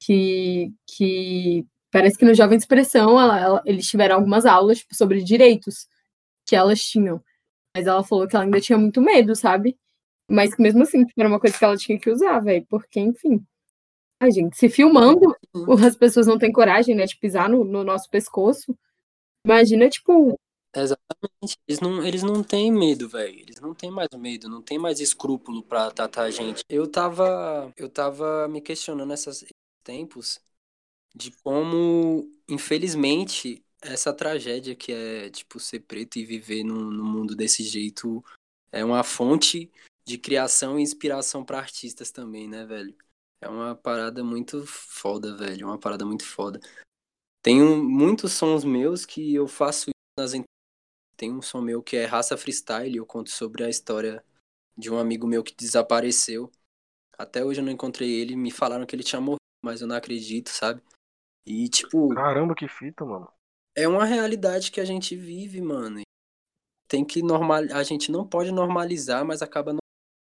que, que parece que no Jovem Expressão ela, ela, eles tiveram algumas aulas tipo, sobre direitos que elas tinham, mas ela falou que ela ainda tinha muito medo, sabe? Mas que mesmo assim, tipo, era uma coisa que ela tinha que usar, velho, porque, enfim... A gente, se filmando, as pessoas não têm coragem, né, de pisar no, no nosso pescoço. Imagina, tipo, Exatamente. Eles não, eles não têm medo, velho. Eles não têm mais medo, não tem mais escrúpulo pra tratar a gente. Eu tava, eu tava me questionando esses tempos de como, infelizmente, essa tragédia que é, tipo, ser preto e viver no, no mundo desse jeito é uma fonte de criação e inspiração para artistas também, né, velho? É uma parada muito foda, velho. Uma parada muito foda. Tenho muitos sons meus que eu faço nas tem um som meu que é Raça Freestyle, eu conto sobre a história de um amigo meu que desapareceu. Até hoje eu não encontrei ele, me falaram que ele tinha morrido, mas eu não acredito, sabe? E tipo. Caramba, que fita, mano. É uma realidade que a gente vive, mano. Tem que normal. A gente não pode normalizar, mas acaba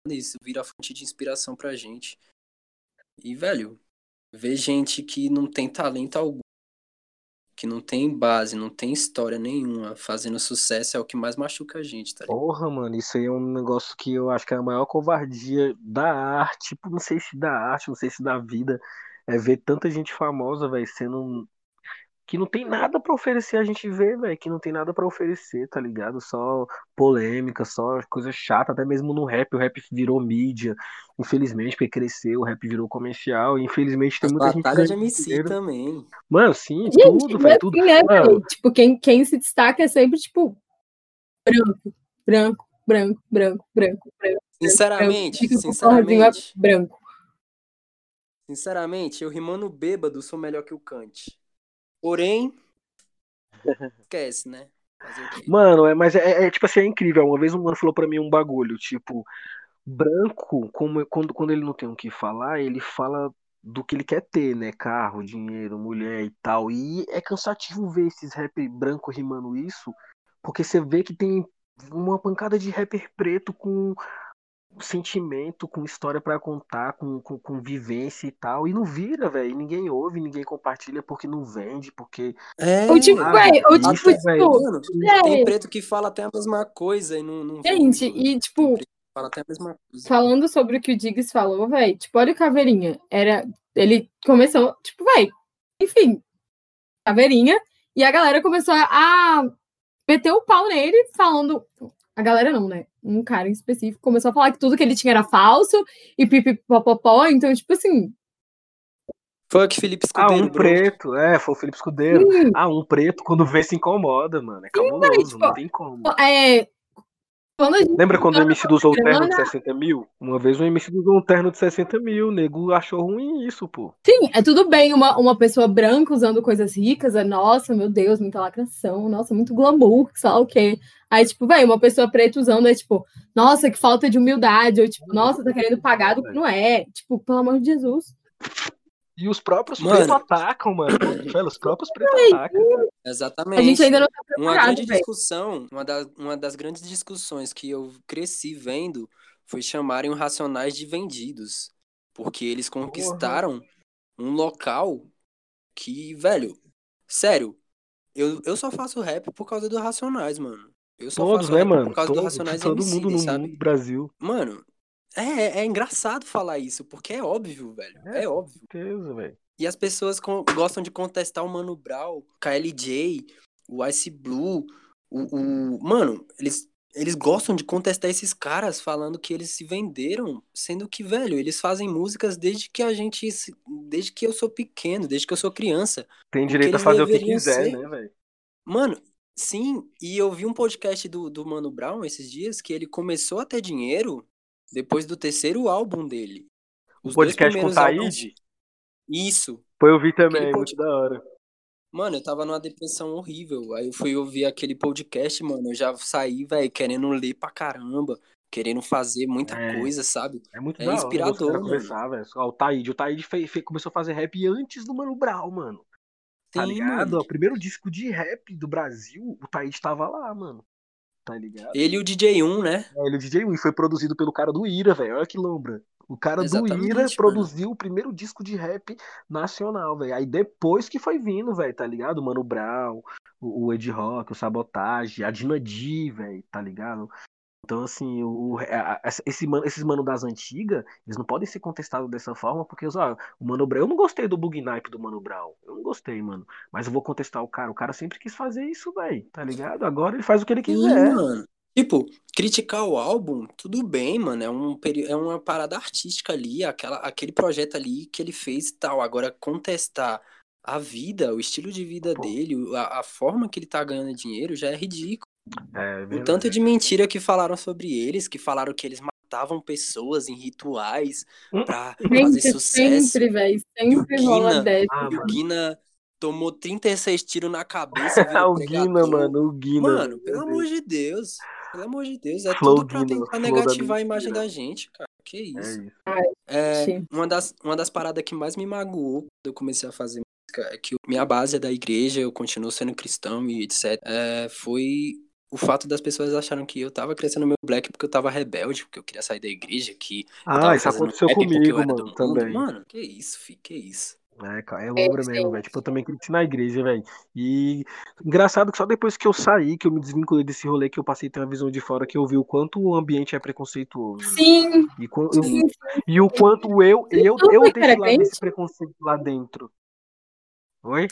isso. Vira fonte de inspiração pra gente. E, velho, ver gente que não tem talento algum que não tem base, não tem história nenhuma, fazendo sucesso é o que mais machuca a gente, tá ligado? Porra, mano, isso aí é um negócio que eu acho que é a maior covardia da arte, tipo, não sei se da arte, não sei se da vida, é ver tanta gente famosa, velho, sendo que não tem nada para oferecer a gente ver, velho, que não tem nada para oferecer, tá ligado? Só polêmica, só coisa chata, até mesmo no rap, o rap virou mídia, infelizmente, porque cresceu, o rap virou comercial, e infelizmente tem muita Batalha gente de MC dinheiro. também. Mano, sim, gente, tudo, velho, tudo. Né, Mano. Tipo, quem, quem se destaca é sempre, tipo, branco, branco, branco, branco, branco, branco. Sinceramente, branco, sinceramente. Branco. Sinceramente, eu rimando bêbado sou melhor que o Kant. Porém, esquece, né? Mano, é, mas é, é, tipo assim, é incrível. Uma vez um mano falou pra mim um bagulho, tipo, branco, como, quando, quando ele não tem o que falar, ele fala do que ele quer ter, né? Carro, dinheiro, mulher e tal. E é cansativo ver esses rap branco rimando isso, porque você vê que tem uma pancada de rapper preto com sentimento, com história para contar, com, com, com, vivência e tal, e não vira, velho. Ninguém ouve, ninguém compartilha porque não vende, porque. É, o tipo, véio, o tipo, isso, tipo, mano, é. tem preto que fala até a mesma coisa e não. não Gente, e tipo. Fala até a mesma coisa. Falando sobre o que o Diggs falou, velho, tipo, olha o Caveirinha. Era. Ele começou, tipo, velho, enfim, Caveirinha, e a galera começou a meter o pau nele, falando. A galera não, né? um cara em específico começou a falar que tudo que ele tinha era falso e pipipopopó, então, tipo assim. Fuck Felipe Escudeiro. Ah, um bro. preto, é, foi o Felipe Escudeiro. Sim. Ah, um preto quando vê se incomoda, mano. É cabuloso, Sim, tipo, não tem como. É, quando Lembra quando o MC usou o terno de 60 mil? Uma vez o MC usou um terno de 60 mil, o nego achou ruim isso, pô. Sim, é tudo bem uma, uma pessoa branca usando coisas ricas, é nossa, meu Deus, muita lacração, nossa, muito glamour, sei lá o quê. Aí, tipo, velho, uma pessoa preta usando é tipo, nossa, que falta de humildade, ou tipo, nossa, tá querendo pagar do que não é. Tipo, pelo amor de Jesus. E os próprios mano. pretos atacam, mano. os próprios pretos atacam. Exatamente. A gente ainda não tá preparado, Uma grande véio. discussão, uma, da, uma das grandes discussões que eu cresci vendo foi chamarem os Racionais de vendidos. Porque eles conquistaram Porra. um local que, velho, sério, eu, eu só faço rap por causa dos Racionais, mano. Eu só Todos, faço né, rap mano? por causa todo, dos Racionais todo MC, mundo no sabe? mundo, Brasil. Mano, é, é engraçado falar isso, porque é óbvio, velho. É, é óbvio. certeza, velho. E as pessoas gostam de contestar o Mano Brown, KLJ, o Ice Blue, o, o. Mano, eles, eles gostam de contestar esses caras falando que eles se venderam, sendo que, velho, eles fazem músicas desde que a gente. Desde que eu sou pequeno, desde que eu sou criança. Tem direito a fazer o que quiser, ser. né, velho? Mano, sim, e eu vi um podcast do, do Mano Brown esses dias que ele começou a ter dinheiro depois do terceiro álbum dele. Os o podcast com o? Álbuns... Isso. Foi ouvir também, muito da hora. Mano, eu tava numa depressão horrível. Aí eu fui ouvir aquele podcast, mano. Eu já saí, velho, querendo ler pra caramba. Querendo fazer muita é, coisa, sabe? É muito é inspirador, hora. Começar, velho. O Taíde, o Taíde começou a fazer rap antes do Mano Brown, mano. Tá Sim, ligado? Mano. O primeiro disco de rap do Brasil, o Taíde tava lá, mano. Tá ligado? Ele e o DJ1, né? É, ele e o DJ1, e foi produzido pelo cara do Ira, velho. Olha que lombra. O cara Exatamente, do Ira mano. produziu o primeiro disco de rap nacional, velho. Aí depois que foi vindo, velho, tá ligado? O Mano Brown, o, o Ed Rock, o Sabotage, a Dina D, velho, tá ligado? Então, assim, o, a- a- esse esses mano das antigas, eles não podem ser contestados dessa forma, porque ó, o Mano Brown, eu não gostei do Bug Nipe do Mano Brown. Eu não gostei, mano. Mas eu vou contestar o cara. O cara sempre quis fazer isso, velho, tá ligado? Agora ele faz o que ele Sim, quiser. mano. Tipo, criticar o álbum, tudo bem, mano. É, um, é uma parada artística ali, aquela, aquele projeto ali que ele fez e tal. Agora, contestar a vida, o estilo de vida Pô. dele, a, a forma que ele tá ganhando dinheiro já é ridículo. É, O tanto de mentira que falaram sobre eles, que falaram que eles matavam pessoas em rituais pra fazer Gente, sucesso. sempre, velho. Sempre rola dessa. Ah, E o. Guina tomou 36 tiros na cabeça, Ah, o Guina, mano, o Guina. Mano, pelo Deus. amor de Deus. Pelo amor de Deus. É Flow tudo pra Guina, tentar negativar a imagem da gente, cara. Que É isso. isso. É, uma, das, uma das paradas que mais me magoou quando eu comecei a fazer música é que minha base é da igreja, eu continuo sendo cristão e etc. É, foi o fato das pessoas acharam que eu tava crescendo meu black porque eu tava rebelde, porque eu queria sair da igreja, que eu Ah, isso aconteceu comigo, eu mano, mundo. também. Mano, que isso, fi, que isso. É, cara, é lombra É, mesmo, velho. Tipo, eu também cresci na igreja, velho. E engraçado que só depois que eu saí, que eu me desvinculei desse rolê, que eu passei a ter uma visão de fora, que eu vi o quanto o ambiente é preconceituoso. Sim, E, eu- sim, e o quanto eu, eu, eu era deixei lá esse preconceito lá dentro. Oi?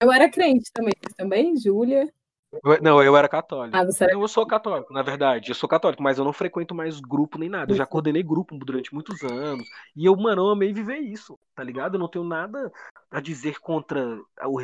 Eu era crente também. Você também, Júlia? Eu- não, eu era católico. Ah, você eu sou católico, na verdade. Eu sou católico, mas eu não frequento mais grupo nem nada. Eu já coordenei grupo durante muitos anos. E eu, mano, eu amei viver isso, tá ligado? Eu não tenho nada a dizer contra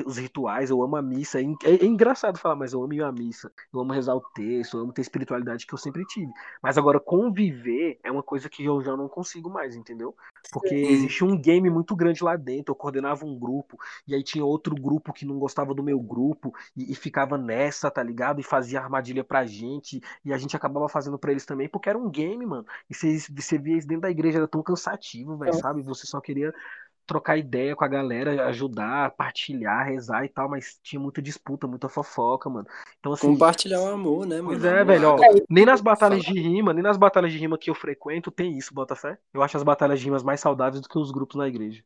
os rituais. Eu amo a missa. É, é- é engraçado falar, mas eu amo à missa. Eu amo rezar o texto, eu amo ter espiritualidade que eu sempre tive. Mas agora, conviver é uma coisa que eu já não consigo mais, entendeu? Porque Sim. existe um game muito grande lá dentro. Eu coordenava um grupo, e aí tinha outro grupo que não gostava do meu grupo e, e ficava nessa, tá ligado? E fazia armadilha pra gente, e a gente acabava fazendo pra eles também, porque era um game, mano. E você, você via isso dentro da igreja, era tão cansativo, velho, É. sabe? Você só queria trocar ideia com a galera, ajudar, partilhar, rezar e tal, mas tinha muita disputa, muita fofoca, mano. Então, assim. Compartilhar o amor, né, Pois mano? é, Amor, velho, ó. água. Nem nas batalhas de rima, nem nas batalhas de rima que eu frequento tem isso, Botafé. Eu acho as batalhas de rimas mais saudáveis do que os grupos na igreja.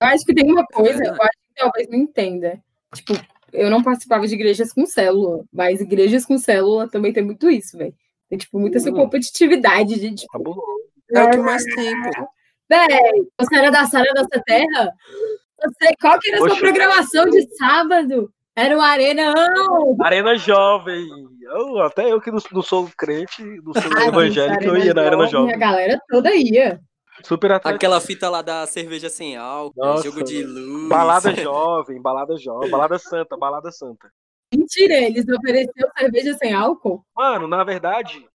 Eu acho que tem uma coisa, verdade. eu acho que talvez não entenda. Tipo, eu não participava de igrejas com célula, mas igrejas com célula também tem muito isso, velho. Tem, tipo, muita essa Hum. competitividade de, tipo, Cabuloso. É o que mais tem, pô. Véi, você era da Sara Nossa Terra? Você, qual que era a sua programação de sábado? Era o Arenão! Arena Jovem. Eu, até eu que não, não sou crente, não sou Ah, evangélico, gente, eu ia na Arena A Jovem. galera toda ia. Super atlético. Aquela fita lá da cerveja sem álcool, Nossa, jogo de luz. Balada jovem, balada jovem, balada santa, balada santa. Mentira, eles ofereceram cerveja sem álcool? Mano, na verdade,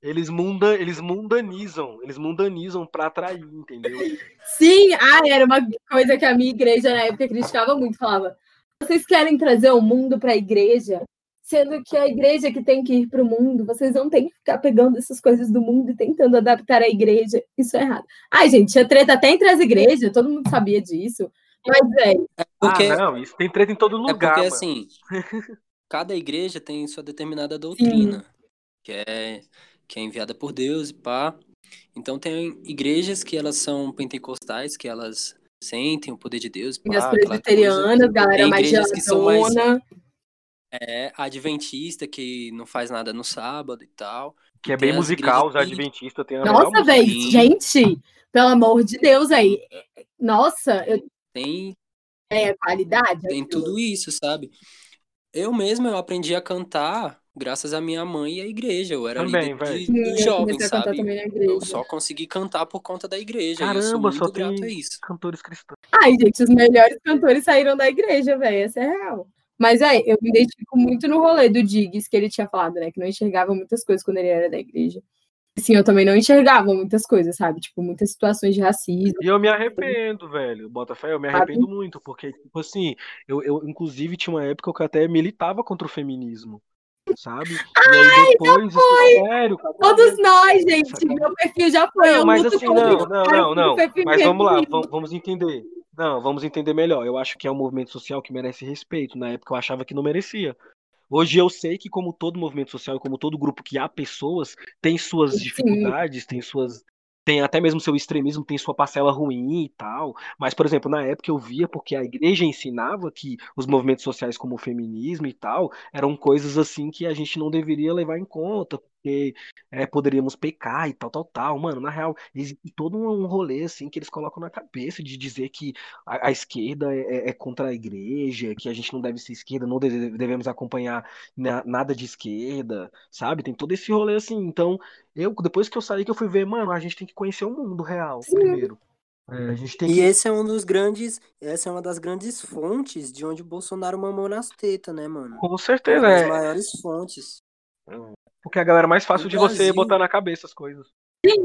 eles, munda, eles mundanizam, eles mundanizam pra atrair, entendeu? Sim, ah, era uma coisa que a minha igreja na época criticava muito, falava: vocês querem trazer o mundo para a igreja, sendo que a igreja que tem que ir para o mundo, vocês não têm que ficar pegando essas coisas do mundo e tentando adaptar a igreja. Isso é errado. Ai, gente, tinha treta até entre as igrejas, todo mundo sabia disso. Mas, velho, Porque, Ah, não, isso tem treta em todo é lugar, porque mano. assim, cada igreja tem sua determinada doutrina, que é, que é enviada por Deus e pá. Então tem igrejas que elas são pentecostais, que elas sentem o poder de Deus, pá, e as aquela presbiterianas, galera Tem mais igrejas que são mais-. É, adventista, que não faz nada no sábado e tal. Que é tem bem musical, os adventistas têm a Nossa, música. velho, gente, pelo amor de Deus aí. Nossa, eu Tem, é qualidade. tem aquilo. tudo isso, sabe? Eu mesmo eu aprendi a cantar graças à minha mãe e à igreja. Eu era Também, líder de, de cantar sabe? também na Eu só consegui cantar por conta da igreja. eu sou Caramba, muito só grato tem a isso. cantores cristãos. Ai, gente, os melhores cantores saíram da igreja, velho. Essa é real. Mas aí, eu me identifico muito no rolê do Diggs, que ele tinha falado, né? Que não enxergava muitas coisas quando ele era da igreja. Sim, eu também não enxergava muitas coisas, sabe? Tipo, muitas situações de racismo. E eu me arrependo, velho. Botafé, eu me arrependo muito, porque, tipo assim, eu, eu inclusive tinha uma época que eu até militava contra o feminismo, sabe? Aí depois, isso, sério, cara. Todos nós, gente. Meu perfil já foi. Não, mas assim, não, não, não, não. Mas vamos lá, vamos entender. Não, vamos entender melhor. Eu acho que é um movimento social que merece respeito. Na época eu achava que não merecia. Hoje eu sei que, como todo movimento social, como todo grupo que há pessoas, tem suas Sim. dificuldades, tem suas. Tem até mesmo seu extremismo, tem sua parcela ruim e tal. Mas, por exemplo, na época eu via porque a igreja ensinava que os movimentos sociais, como o feminismo e tal, eram coisas assim que a gente não deveria levar em conta, porque é, poderíamos pecar e tal, tal, tal. Mano, na real, existe todo um rolê assim que eles colocam na cabeça de dizer que a, a esquerda é, é- é contra a igreja, que a gente não deve ser esquerda, não deve- devemos acompanhar na- nada de esquerda, sabe? Tem todo esse rolê assim. Então, eu depois que eu saí que eu fui ver, mano, a gente tem que conhecer o mundo real Sim. primeiro. É, a gente tem E esse é um dos grandes, essa é uma das grandes fontes de onde o Bolsonaro mamou nas tetas, né, mano? com Uma certeza, das é, maiores fontes. Porque a galera é mais fácil O de você Brasil- botar na cabeça as coisas.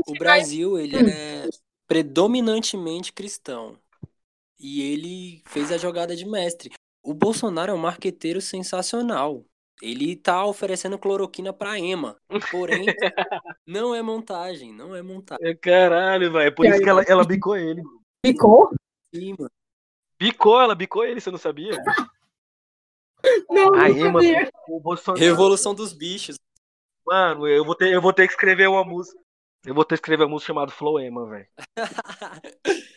O Brasil, ele Hum. é predominantemente cristão. E ele fez a jogada de mestre. O Bolsonaro é um marqueteiro sensacional. Ele tá oferecendo cloroquina pra Ema. Porém, não é montagem, não é montagem. É, Caralho, velho. É por isso que ela, ela bicou ele. Ficou? Sim, mano. Bicou, ela bicou ele, você não sabia? Não, não mano, sabia. o Bolsonaro. Revolução dos bichos. Mano, eu vou ter, eu vou ter que escrever uma música. Eu vou ter que escrever uma música chamada Floema, velho.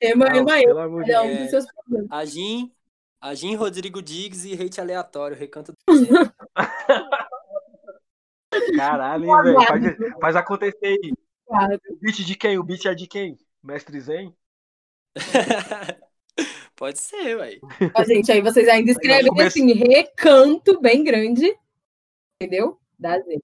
Ema, ema, de cada um dos seus problemas. Agim, Agim Rodrigo Diggs e hate aleatório, recanto do Caralho, hein, velho. Faz, faz acontecer aí. Claro. O beat de quem? O beat é de quem? Mestre Zen? Pode ser, velho. Gente, aí vocês ainda escrevem começo- assim, recanto bem grande. Entendeu? Da Z.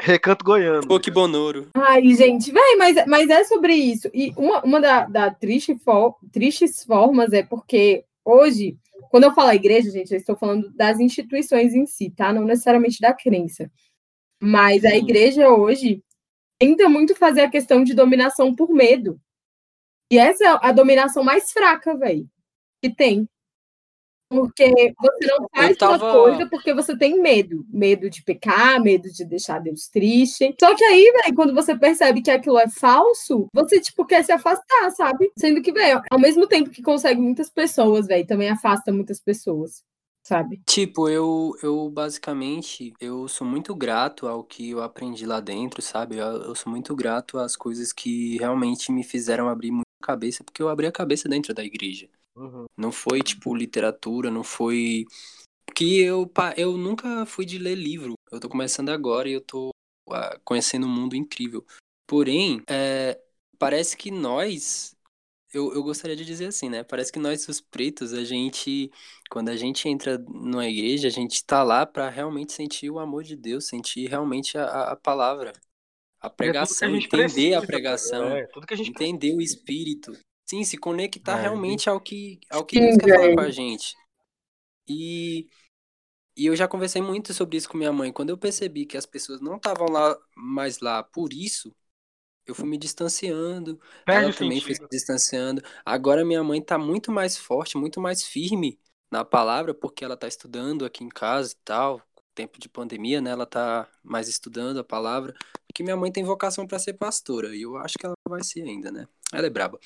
Recanto Goiano. Pô, bonoro. Ai, gente, véi, mas, mas é sobre isso. E uma, uma da, da triste fo- tristes formas é porque hoje, quando eu falo igreja, gente, eu estou falando das instituições em si, tá? Não necessariamente da crença. Mas a igreja hoje tenta muito fazer a questão de dominação por medo. E essa é a dominação mais fraca, velho, que tem. Porque você não faz tava- uma coisa porque você tem medo. Medo de pecar, medo de deixar Deus triste. Só que aí, velho, quando você percebe que aquilo é falso, você, tipo, quer se afastar, sabe? Sendo que, velho, ao mesmo tempo que consegue muitas pessoas, velho, também afasta muitas pessoas, sabe? Tipo, eu, eu basicamente, eu sou muito grato ao que eu aprendi lá dentro, sabe? Eu, eu sou muito grato às coisas que realmente me fizeram abrir muito a cabeça, porque eu abri a cabeça dentro da igreja. Uhum. Não foi, tipo, literatura, não foi... Que eu, eu nunca fui de ler livro. Eu tô começando agora e eu tô ah, conhecendo um mundo incrível. Porém, é, parece que nós... Eu, eu gostaria de dizer assim, né? Parece que nós, os pretos, a gente... Quando a gente entra numa igreja, a gente tá lá pra realmente sentir o amor de Deus, sentir realmente a, a- a palavra. A É que pregação, gente entender precisa, a pregação É, a gente precisa. entender o espírito. Sim, se conectar É, realmente ao que, ao que Sim, Deus quer falar com a gente. E, e eu já conversei muito sobre isso com minha mãe. Quando eu percebi que as pessoas não estavam lá mais lá por isso, eu fui me distanciando. Perde ela também foi se distanciando. Agora minha mãe tá muito mais forte, muito mais firme na palavra, porque ela tá estudando aqui em casa e tal. Tempo de pandemia, né? Ela tá mais estudando a palavra. Porque minha mãe tem vocação para ser pastora. E eu acho que ela vai ser ainda, né? Ela é braba.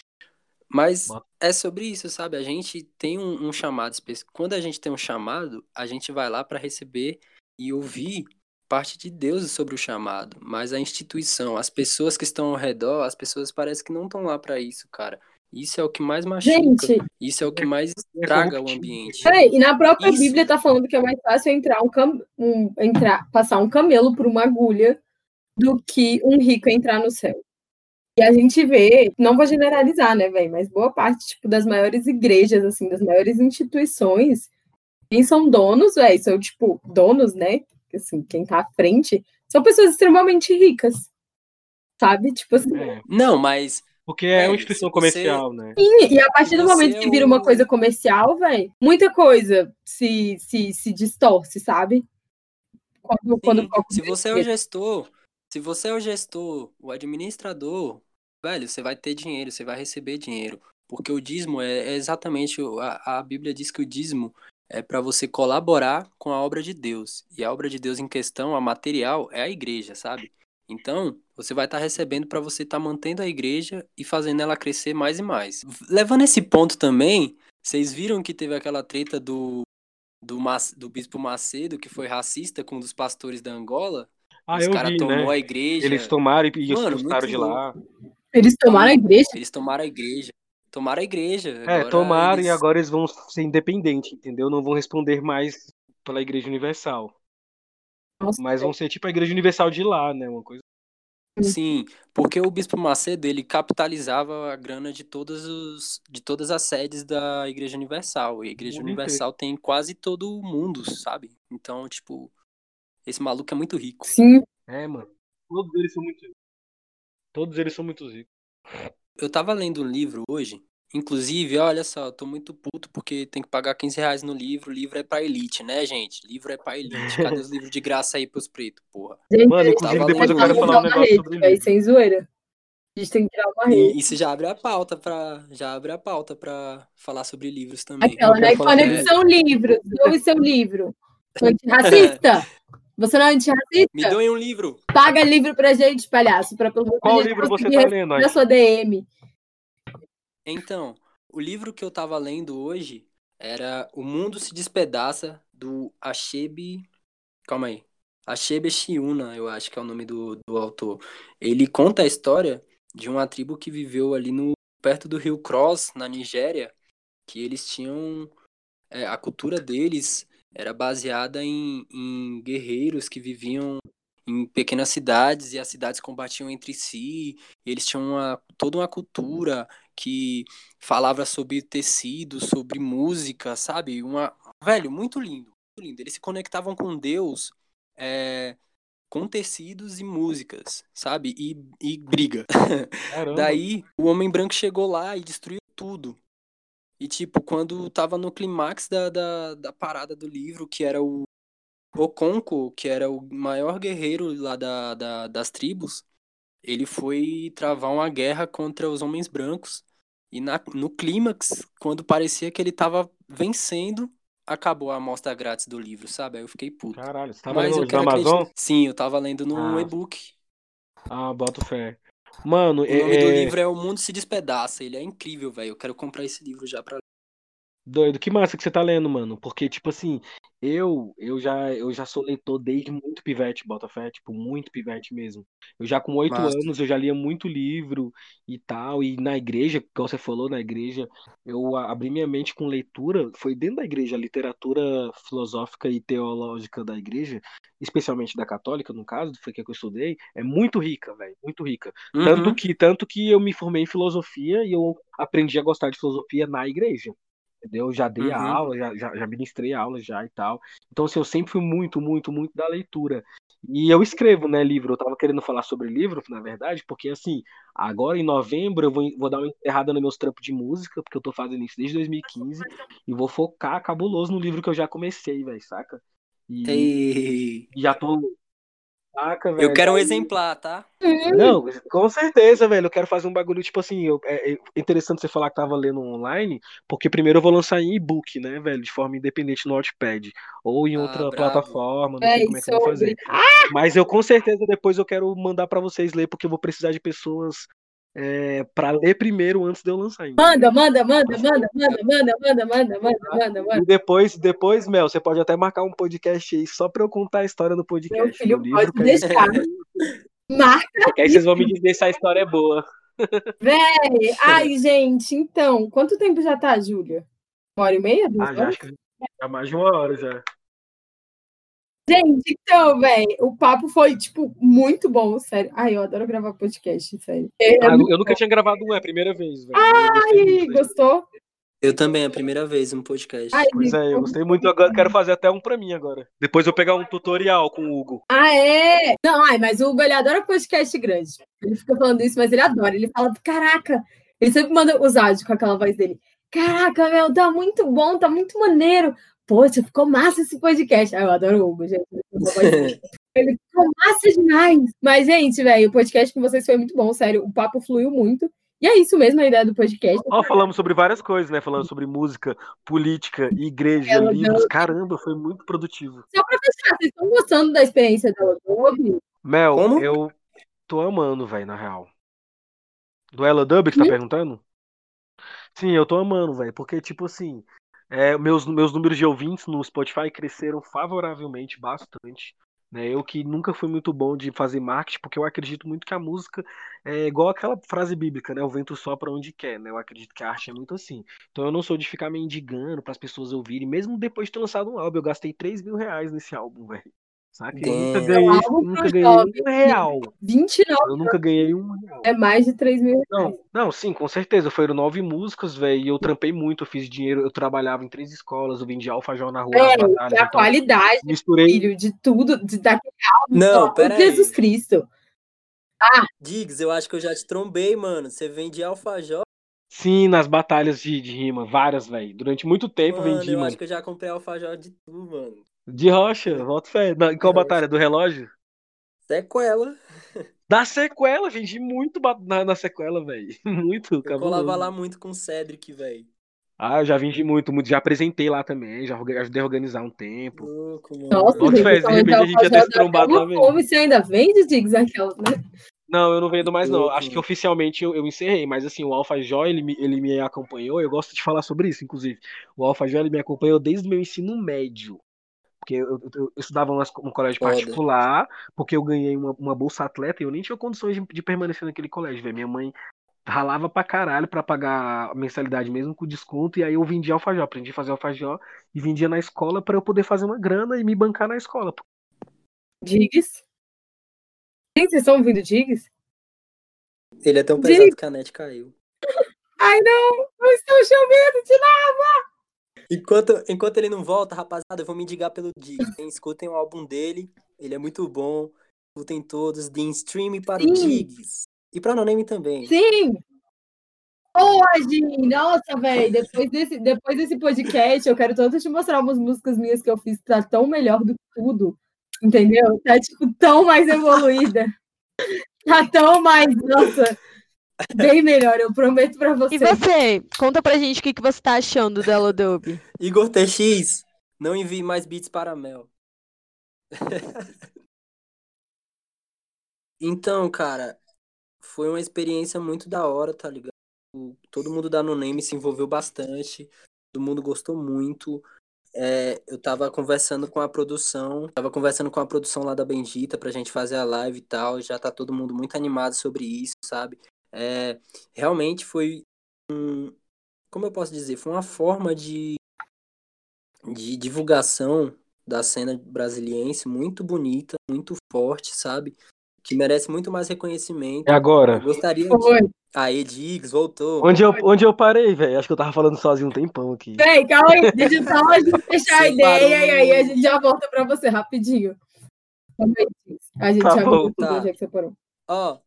Mas é sobre isso, sabe? A gente tem um, um chamado específico. Quando a gente tem um chamado, a gente vai lá para receber e ouvir parte de Deus sobre o chamado. Mas a instituição, as pessoas que estão ao redor, as pessoas parecem que não estão lá para isso, cara. Isso é o que mais machuca. Gente, Isso é o que mais estraga o ambiente. peraí, e na própria Isso. Bíblia tá falando que é mais fácil entrar um, cam um entrar, passar um camelo por uma agulha do que um rico entrar no céu. E a gente vê, não vou generalizar, né, velho, mas boa parte, tipo, das maiores igrejas, assim, das maiores instituições, quem são donos, velho, são, tipo, donos, né, assim, quem tá à frente, são pessoas extremamente ricas, sabe? Tipo assim, É, Não, mas porque é uma Velho, instituição se você- comercial, né? e, e a partir do Você momento que é vira uma o- coisa comercial, velho, muita coisa se, se, se distorce, sabe? Quando, quando Sim, se você é o gestor, se você é o gestor, o administrador, velho, você vai ter dinheiro, você vai receber dinheiro. Porque o dízimo é, é exatamente, a, a Bíblia diz que o dízimo é para você colaborar com a obra de Deus. E a obra de Deus em questão, a material, é a igreja, sabe? Então, você vai estar recebendo para você estar mantendo a igreja e fazendo ela crescer mais e mais. Levando esse ponto também, vocês viram que teve aquela treta do do, do Bispo Macedo, que foi racista com um dos pastores da Angola. Ah, Os caras tomou né? a igreja. Eles tomaram e, Mano, expulsaram de lá. Eles tomaram a igreja? Eles tomaram a igreja. Tomaram a igreja. É, Agora tomaram eles- e agora eles vão ser independentes, entendeu? Não vão responder mais pela Igreja Universal. Nossa, Mas vão ser tipo a Igreja Universal de lá, né? Uma coisa. Sim, porque o Bispo Macedo, ele capitalizava a grana de todas, os, de todas as sedes da Igreja Universal. E a Igreja Universal tem quase todo o mundo, sabe? Então, tipo, esse maluco é muito rico. Sim. É, mano. Todos eles são muito ricos. Todos eles são muito ricos. Eu tava lendo um livro hoje, inclusive, olha só, eu tô muito puto porque tem que pagar 15 reais no livro. O livro é pra elite, né, gente? Livro é pra elite. Cadê os livros de graça aí pros pretos, porra? Gente, Mano, inclusive, tava depois eu quero falar um negócio rede, sobre sem zoeira. A gente tem que criar uma rede. E isso já abre a pauta pra. Já abre a pauta pra falar sobre livros também. Aquela, né? Conexão livro. Doe seu livro. Antirracista? Você não é Me antirracista? doem um livro. Paga livro pra gente, palhaço. Pra Qual gente livro você tá lendo, Na sua DM. Então, o livro que eu tava lendo hoje era O Mundo se Despedaça, do Achebe. Calma aí. Achebe Shiuna, eu acho que é o nome do, do autor. Ele conta a história de uma tribo que viveu ali no perto do rio Cross, na Nigéria, que eles tinham. é, a cultura deles era baseada em, em guerreiros que viviam em pequenas cidades e as cidades combatiam entre si. Eles tinham uma, toda uma cultura que falava sobre tecido, sobre música, sabe? Uma, velho, muito lindo, muito lindo. Eles se conectavam com Deus é, com tecidos e músicas, sabe? E, e briga. Daí o homem branco chegou lá e destruiu tudo. E tipo, quando tava no clímax da, da, da parada do livro, que era o Okonko, que era o maior guerreiro lá da, da, das tribos, ele foi travar uma guerra contra os homens brancos. E na, no clímax, quando parecia que ele tava vencendo, acabou a amostra grátis do livro, sabe? Aí eu fiquei puto. Caralho, você tava Mas lendo no quero Amazon? acreditar. Sim, eu tava lendo num Ah. e-book. Ah, boto fé. Mano, O nome do é, livro é O Mundo se Despedaça. Ele é incrível, velho. Eu quero comprar esse livro já pra Doido, que massa que você tá lendo, mano. Porque, tipo assim, eu eu já eu já sou leitor desde muito pivete, Botafé, tipo, muito pivete mesmo. Eu já com oito Massa. anos eu já lia muito livro e tal. E na igreja, como você falou, na igreja, eu abri minha mente com leitura. Foi dentro da igreja, a literatura filosófica e teológica da igreja, especialmente da católica, no caso, foi que eu estudei, é muito rica, velho, muito rica. Tanto Uhum. que, tanto que eu me formei em filosofia e eu aprendi a gostar de filosofia na igreja. Entendeu? Já dei a Uhum. aula, já, já, já ministrei aula já e tal. Então, assim, eu sempre fui muito, muito, muito da leitura. E eu escrevo, né, livro. Eu tava querendo falar sobre livro, na verdade, porque, assim, agora em novembro eu vou, vou dar uma enterrada nos meus trampos de música, porque eu tô fazendo isso desde 2015, e vou focar cabuloso no livro que eu já comecei, velho, saca? E, e já tô. Saca, Eu velho? quero um exemplar, tá? não, com certeza, velho. Eu quero fazer um bagulho, tipo assim, eu- é, é interessante você falar que tava lendo online, porque primeiro eu vou lançar em e-book, né, velho, de forma independente no Notepad, ou em Ah, outra plataforma, não sei Véi, como é que eu vou fazer. Mas eu com certeza depois eu quero mandar pra vocês ler, porque eu vou precisar de pessoas é, para ler primeiro antes de eu lançar. entendeu? Manda, manda, manda, manda, manda, manda, manda, manda, manda, manda, manda. E depois, depois, Mel, você pode até marcar um podcast aí só pra eu contar a história do Meu podcast filho do livro, pode deixar. Marca, que aí vocês vão me dizer se a história é boa. véi. Ai, gente, então, quanto tempo já tá, Júlia? Uma hora e meia? Duas Ah, já acho que já mais de uma hora já. Gente, então, véi, o papo foi, tipo, muito bom, sério. Ai, eu adoro gravar podcast, sério. É, Ah, eu nunca tinha gravado um, é a primeira vez, velho. Ai, velho. gostou? Eu também, é a primeira vez um podcast. Ai, Pois é, eu gostei muito. Agora quero fazer até um pra mim agora. Depois eu pegar um tutorial com o Hugo. Ah, é? Não, ai, mas o Hugo, ele adora podcast grande. Ele fica falando isso, mas ele adora. Ele fala, caraca, ele sempre manda os áudios com aquela voz dele. Caraca, meu, tá muito bom, tá muito maneiro. Poxa, ficou massa esse podcast. Ah, eu adoro o Hugo, gente. Ele ficou massa demais. Mas, gente, velho, o podcast com vocês foi muito bom, sério. O papo fluiu muito. E é isso mesmo a ideia do podcast. Ó, falamos sobre várias coisas, né? Falando sobre música, política, igreja, Ela livros. Caramba, foi muito produtivo. Só pra fechar, vocês estão gostando da experiência da Adobe? Mel, Como? eu tô amando, velho, na real. Do Ela Dub que tá Hum? perguntando? Sim, eu tô amando, velho. Porque, tipo assim, É, meus, meus números de ouvintes no Spotify cresceram favoravelmente bastante. Né? Eu que nunca fui muito bom de fazer marketing, porque eu acredito muito que a música é igual aquela frase bíblica, né? O vento sopra onde quer, né? Eu acredito que a arte é muito assim. Então eu não sou de ficar mendigando para as pessoas ouvirem. Mesmo depois de ter lançado um álbum, eu gastei 3 mil reais nesse álbum, velho. Saca? Eu nunca ganhei, nunca ganhei um real. 29 Eu nunca ganhei um real. é mais de 3 mil reais. Não, não, sim, com certeza. Foram nove músicas, velho. E eu trampei muito, eu fiz dinheiro. Eu trabalhava em três escolas, eu vendia alfajor na rua, É, batalhas. a Então, qualidade, misturei. filho, de tudo, de, daquele álbum. Não, pera Jesus aí. Cristo. Diggs, eu acho que eu já te trombei, mano. Você vende alfajor? Sim, nas batalhas de, de rima, várias, velho. Durante muito tempo Mano, vendi, eu mano. acho que eu já comprei alfajor de tu, mano. De rocha, volta fé. Na- em qual batalha? Do relógio? Sequela. Da sequela, vendi muito na, na sequela, velho. Muito, Eu colava cabuloso. lá muito com o Cedric, velho. Ah, eu já vendi muito, muito. Já apresentei lá também, já ajudei a organizar um tempo. Louco, mano. Nossa, Bota gente, de repente a gente ia ter se trombado lá mesmo. Você ainda vende, Diggs, aquela, né? Não, eu não vendo mais não. Louco, Acho que oficialmente eu, eu encerrei, mas assim, o Alfajor, ele me, ele me acompanhou, eu gosto de falar sobre isso, inclusive. O Alfajor, ele me acompanhou desde o meu ensino médio. Porque eu, eu, eu estudava num colégio Foda. particular, porque eu ganhei uma, uma bolsa atleta e eu nem tinha condições de, de permanecer naquele colégio, velho. Minha mãe ralava pra caralho pra pagar a mensalidade mesmo com desconto, e aí eu vendia alfajor, aprendi a fazer alfajor e vendia na escola pra eu poder fazer uma grana e me bancar na escola. Diggs? Gente, vocês estão ouvindo Diggs? Ele é tão Diggs. pesado que a net caiu. Ai, não! Não estou chovendo de lá! Enquanto, enquanto ele não volta, rapaziada, eu vou me indicar pelo Diggs. hein? Escutem o álbum dele, ele é muito bom. Escutem todos, deem stream para o Sim. Diggs. E pra Anoneme também. Sim! Hoje! Nossa, velho! Depois desse, depois desse podcast, eu quero tanto te mostrar umas músicas minhas que eu fiz que tá tão melhor do que tudo. Entendeu? Tá, tipo, tão mais evoluída. Tá tão mais, nossa, bem melhor, eu prometo pra você. E você? Conta pra gente o que, que você tá achando do Adobe. Igor TX, não envie mais beats para a Mel. então, cara, foi uma experiência muito da hora, tá ligado? O- Todo mundo da No Name se envolveu bastante, todo mundo gostou muito. É, eu tava conversando com a produção, tava conversando com a produção lá da Bendita pra gente fazer a live e tal, já tá todo mundo muito animado sobre isso, sabe? É, realmente foi um, como eu posso dizer, foi uma forma de, de divulgação da cena brasiliense muito bonita, muito forte, sabe? Que merece muito mais reconhecimento. E agora? Eu gostaria de... Foi. Aí, Diggs, voltou. Onde eu, onde eu parei, velho? Acho que eu tava falando sozinho um tempão aqui. Peraí, calma aí, deixa eu só a gente fechar a ideia e aí a gente já volta pra você rapidinho. A gente Tá já bom, volta tá. é que você parou. Ó,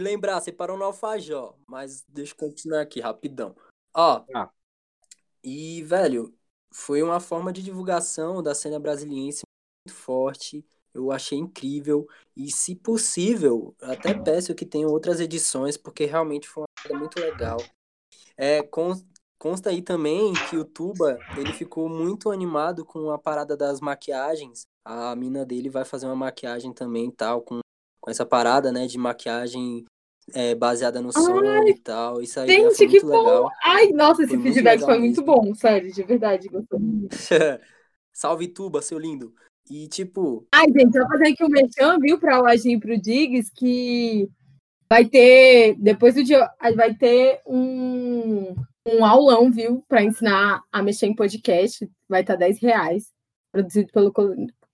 lembrar, você parou no Alfajó, mas deixa eu continuar aqui, rapidão. Ó, Tá. e, velho, foi uma forma de divulgação da cena brasiliense muito forte. Eu achei incrível. E, se possível, até peço que tenham outras edições, porque realmente foi uma coisa muito legal. É, con- consta aí também que o Tuba, ele ficou muito animado com a parada das maquiagens. A mina dele vai fazer uma maquiagem também, tal, com, com essa parada, né, de maquiagem é, baseada no som e tal. Isso aí já Gente, que bom! legal. Ai, nossa, esse Foi feedback foi muito mesmo. bom, sério, de verdade. gostei muito. Salve Tuba, seu lindo. E, tipo, Ai, gente, só fazer aqui um merchan, viu, pra Lojinha e pro Diggs, que vai ter, depois do dia, vai ter um, um aulão, viu, pra ensinar a mexer em podcast. Vai estar 10 reais, produzido pelo,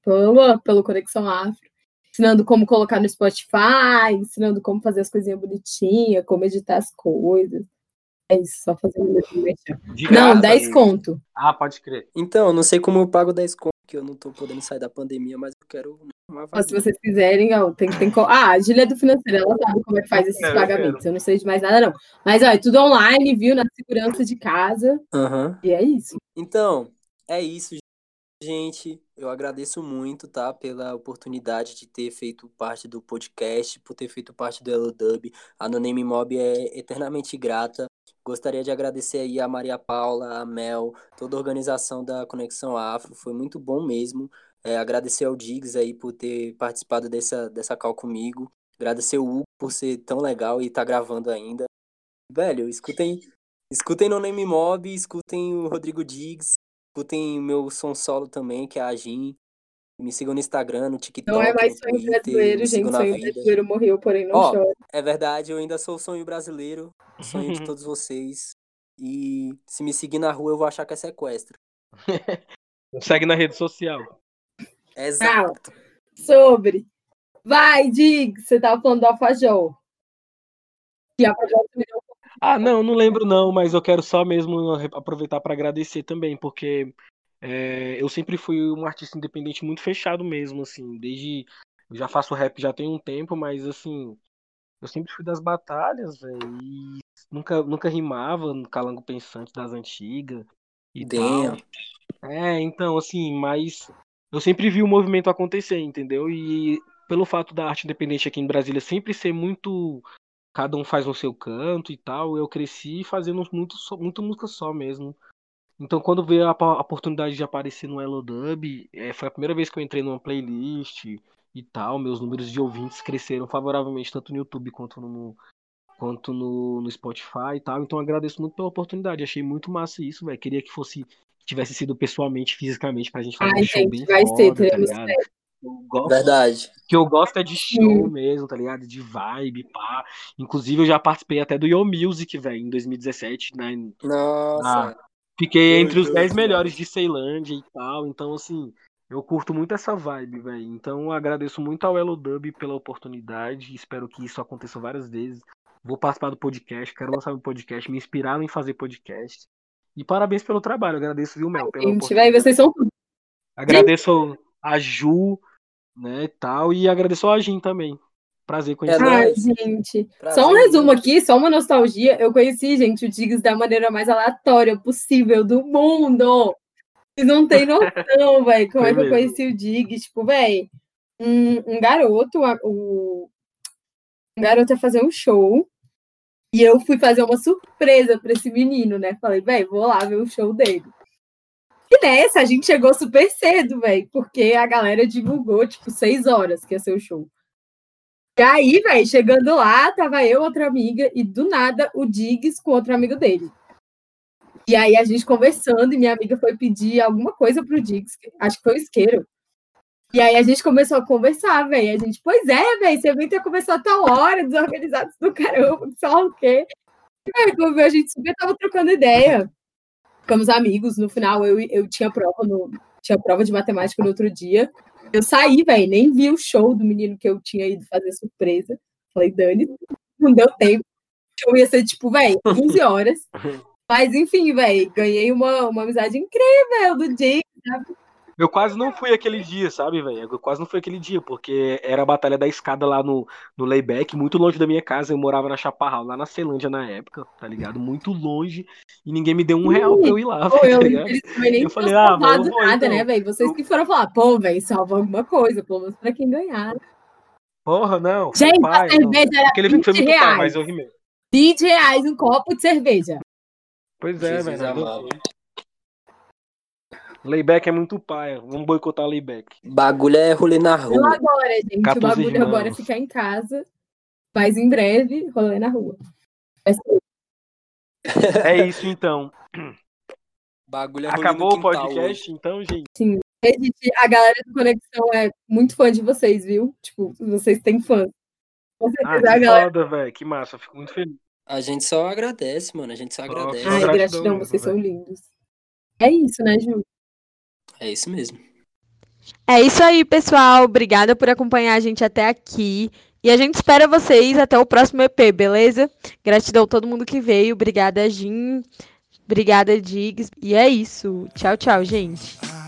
pelo, pelo Conexão Afro. Ensinando como colocar no Spotify, ensinando como fazer as coisinhas bonitinhas, como editar as coisas. É isso, só merchan. De Não, graça, 10 amigo. conto. Ah, pode crer. então, não sei como eu pago 10 conto, que eu não tô podendo sair da pandemia, mas eu quero uma Ó, se vocês quiserem, ó, tem, tem Ah, a Gília é do financeiro, ela sabe como é que faz esses quero, eu pagamentos. Eu não sei de mais nada, não. Mas, ó, é tudo online, viu? Na segurança de casa. Aham. E é isso. Então, é isso, gente. Eu agradeço muito, tá, pela oportunidade de ter feito parte do podcast, por ter feito parte do Elodub. A No Name Mob é eternamente grata. Gostaria de agradecer aí a Maria Paula, a Mel, toda a organização da Conexão Afro. Foi muito bom mesmo. É, agradecer ao Diggs aí por ter participado dessa, dessa call comigo. Agradecer o Hugo por ser tão legal e estar gravando ainda. Velho, escutem, Escutem No Name Mob, escutem o Rodrigo Diggs, escutem meu som solo também, que é a Jin. Me sigam no Instagram, no TikTok, Não é mais sonho Twitter, brasileiro, gente. Sonho vida. brasileiro morreu, porém não Ó, chora. É verdade, eu ainda sou o sonho brasileiro, o sonho de todos vocês. E se me seguir na rua, eu vou achar que é sequestro. Segue na rede social. Exato. Sobre. Vai, Dig, você tava falando do alfajor. Que a Projota me deu Ah, não, não lembro não, mas eu quero só mesmo aproveitar para agradecer também, porque é, eu sempre fui um artista independente muito fechado mesmo, assim, desde eu já faço rap já tem um tempo, mas assim, eu sempre fui das batalhas, velho, e nunca nunca rimava no Calango Pensante das antigas e Damn. tal. É, então assim, mas eu sempre vi o movimento acontecer, entendeu? E pelo fato da arte independente aqui em Brasília sempre ser muito cada um faz no seu canto e tal. Eu cresci fazendo muito, muito música só mesmo. Então, quando veio a, a oportunidade de aparecer no Hello Dub, eh, foi a primeira vez que eu entrei numa playlist e tal. Meus números de ouvintes cresceram favoravelmente tanto no YouTube quanto no, quanto no, no Spotify e tal. Então, agradeço muito pela oportunidade. Achei muito massa isso, velho. Queria que fosse tivesse sido pessoalmente, fisicamente, pra gente fazer Ai, um show gente, bem vai foda, ser, tá teremos ligado? Eu gosto Verdade. o que eu gosto é de show mesmo, tá ligado? De vibe, pá. Inclusive, eu já participei até do Yo Music, velho, em 2017, né? Nossa. Fiquei entre os Doido 10 demais. melhores de Ceilândia e tal. Então, assim, eu curto muito essa vibe, velho. Então, eu agradeço muito ao Elo Dub pela oportunidade. Espero que isso aconteça várias vezes. Vou participar do podcast, quero lançar um podcast. Me inspiraram em fazer podcast. E parabéns pelo trabalho. Agradeço, viu, Mel, pela Gente, vocês são tudo. Agradeço a Ju, né, e tal. E agradeço a Jin também. Prazer É conhecer. Ai, nóis. gente. Prazer, Só um resumo aqui, só uma nostalgia. Eu conheci, gente, o Diggs da maneira mais aleatória possível do mundo. Vocês não têm noção, velho, como Foi é que eu conheci o Diggs. Tipo, velho, um, um garoto, a- o, um garoto ia fazer um show. E eu fui fazer uma surpresa pra esse menino, né? Falei, velho, vou lá ver o show dele. E nessa, a gente chegou super cedo, velho, porque a galera divulgou, tipo, seis horas que ia ser o show. E aí, velho, chegando lá, tava eu, outra amiga, e do nada o Diggs com outro amigo dele. E aí a gente conversando, e minha amiga foi pedir alguma coisa pro Diggs, acho que foi o isqueiro. E aí a gente começou a conversar, velho. A gente, pois é, velho, você vem ter começado a tal hora, desorganizados do caramba, lá o quê. E, quando a gente super tava trocando ideia. Ficamos amigos. No final, eu, eu tinha prova no, tinha prova de matemática no outro dia. Eu saí, velho, nem vi o show do menino que eu tinha ido fazer surpresa. Falei, Dani, não deu tempo. O show ia ser, tipo, velho, 15 horas. Mas, enfim, velho, ganhei uma, uma amizade incrível do Jay. Eu quase não fui aquele dia, sabe, velho? Eu quase não fui aquele dia, porque era a batalha da escada lá no, no layback, muito longe da minha casa. Eu morava na Chaparral, lá na Ceilândia na época, tá ligado? Muito longe. E ninguém me deu um real pra eu ir lá, Pô, tá eu, eles também nem Eu falei, ah, mas eu vou, nada, então. né, velho? Vocês que foram falar, pô, velho, salva alguma coisa, pelo menos pra quem ganhar. Porra, não. Gente, pai, a não. cerveja era Aquele evento foi 20 muito reais. mas eu rimei. 20 reais um copo de cerveja. Pois é, velho. não deu amado. tempo. Layback é muito pai. Vamos boicotar layback. Bagulho é rolê na Não rua. agora, gente. O 14 bagulho agora é ficar em casa. Mas em breve, rolê na rua. Ser É isso então. Bagulho é rolê Acabou no o podcast, então, gente. Gente, a galera do Conexão é muito fã de vocês, viu? Tipo, vocês têm fã. Com Ah, certeza a que galera. foda, velho. Que massa. Fico muito feliz. A gente só agradece, mano. A gente só agradece. só Ai, gratidão gratidão, mesmo, vocês são velho. lindos. É isso, né, Ju? É isso mesmo. É isso aí, pessoal. Obrigada por acompanhar a gente até aqui. E a gente espera vocês até o próximo EP, beleza? Gratidão a todo mundo que veio. Obrigada, Jim. Obrigada, Diggs. E é isso. Tchau, tchau, gente. Ah,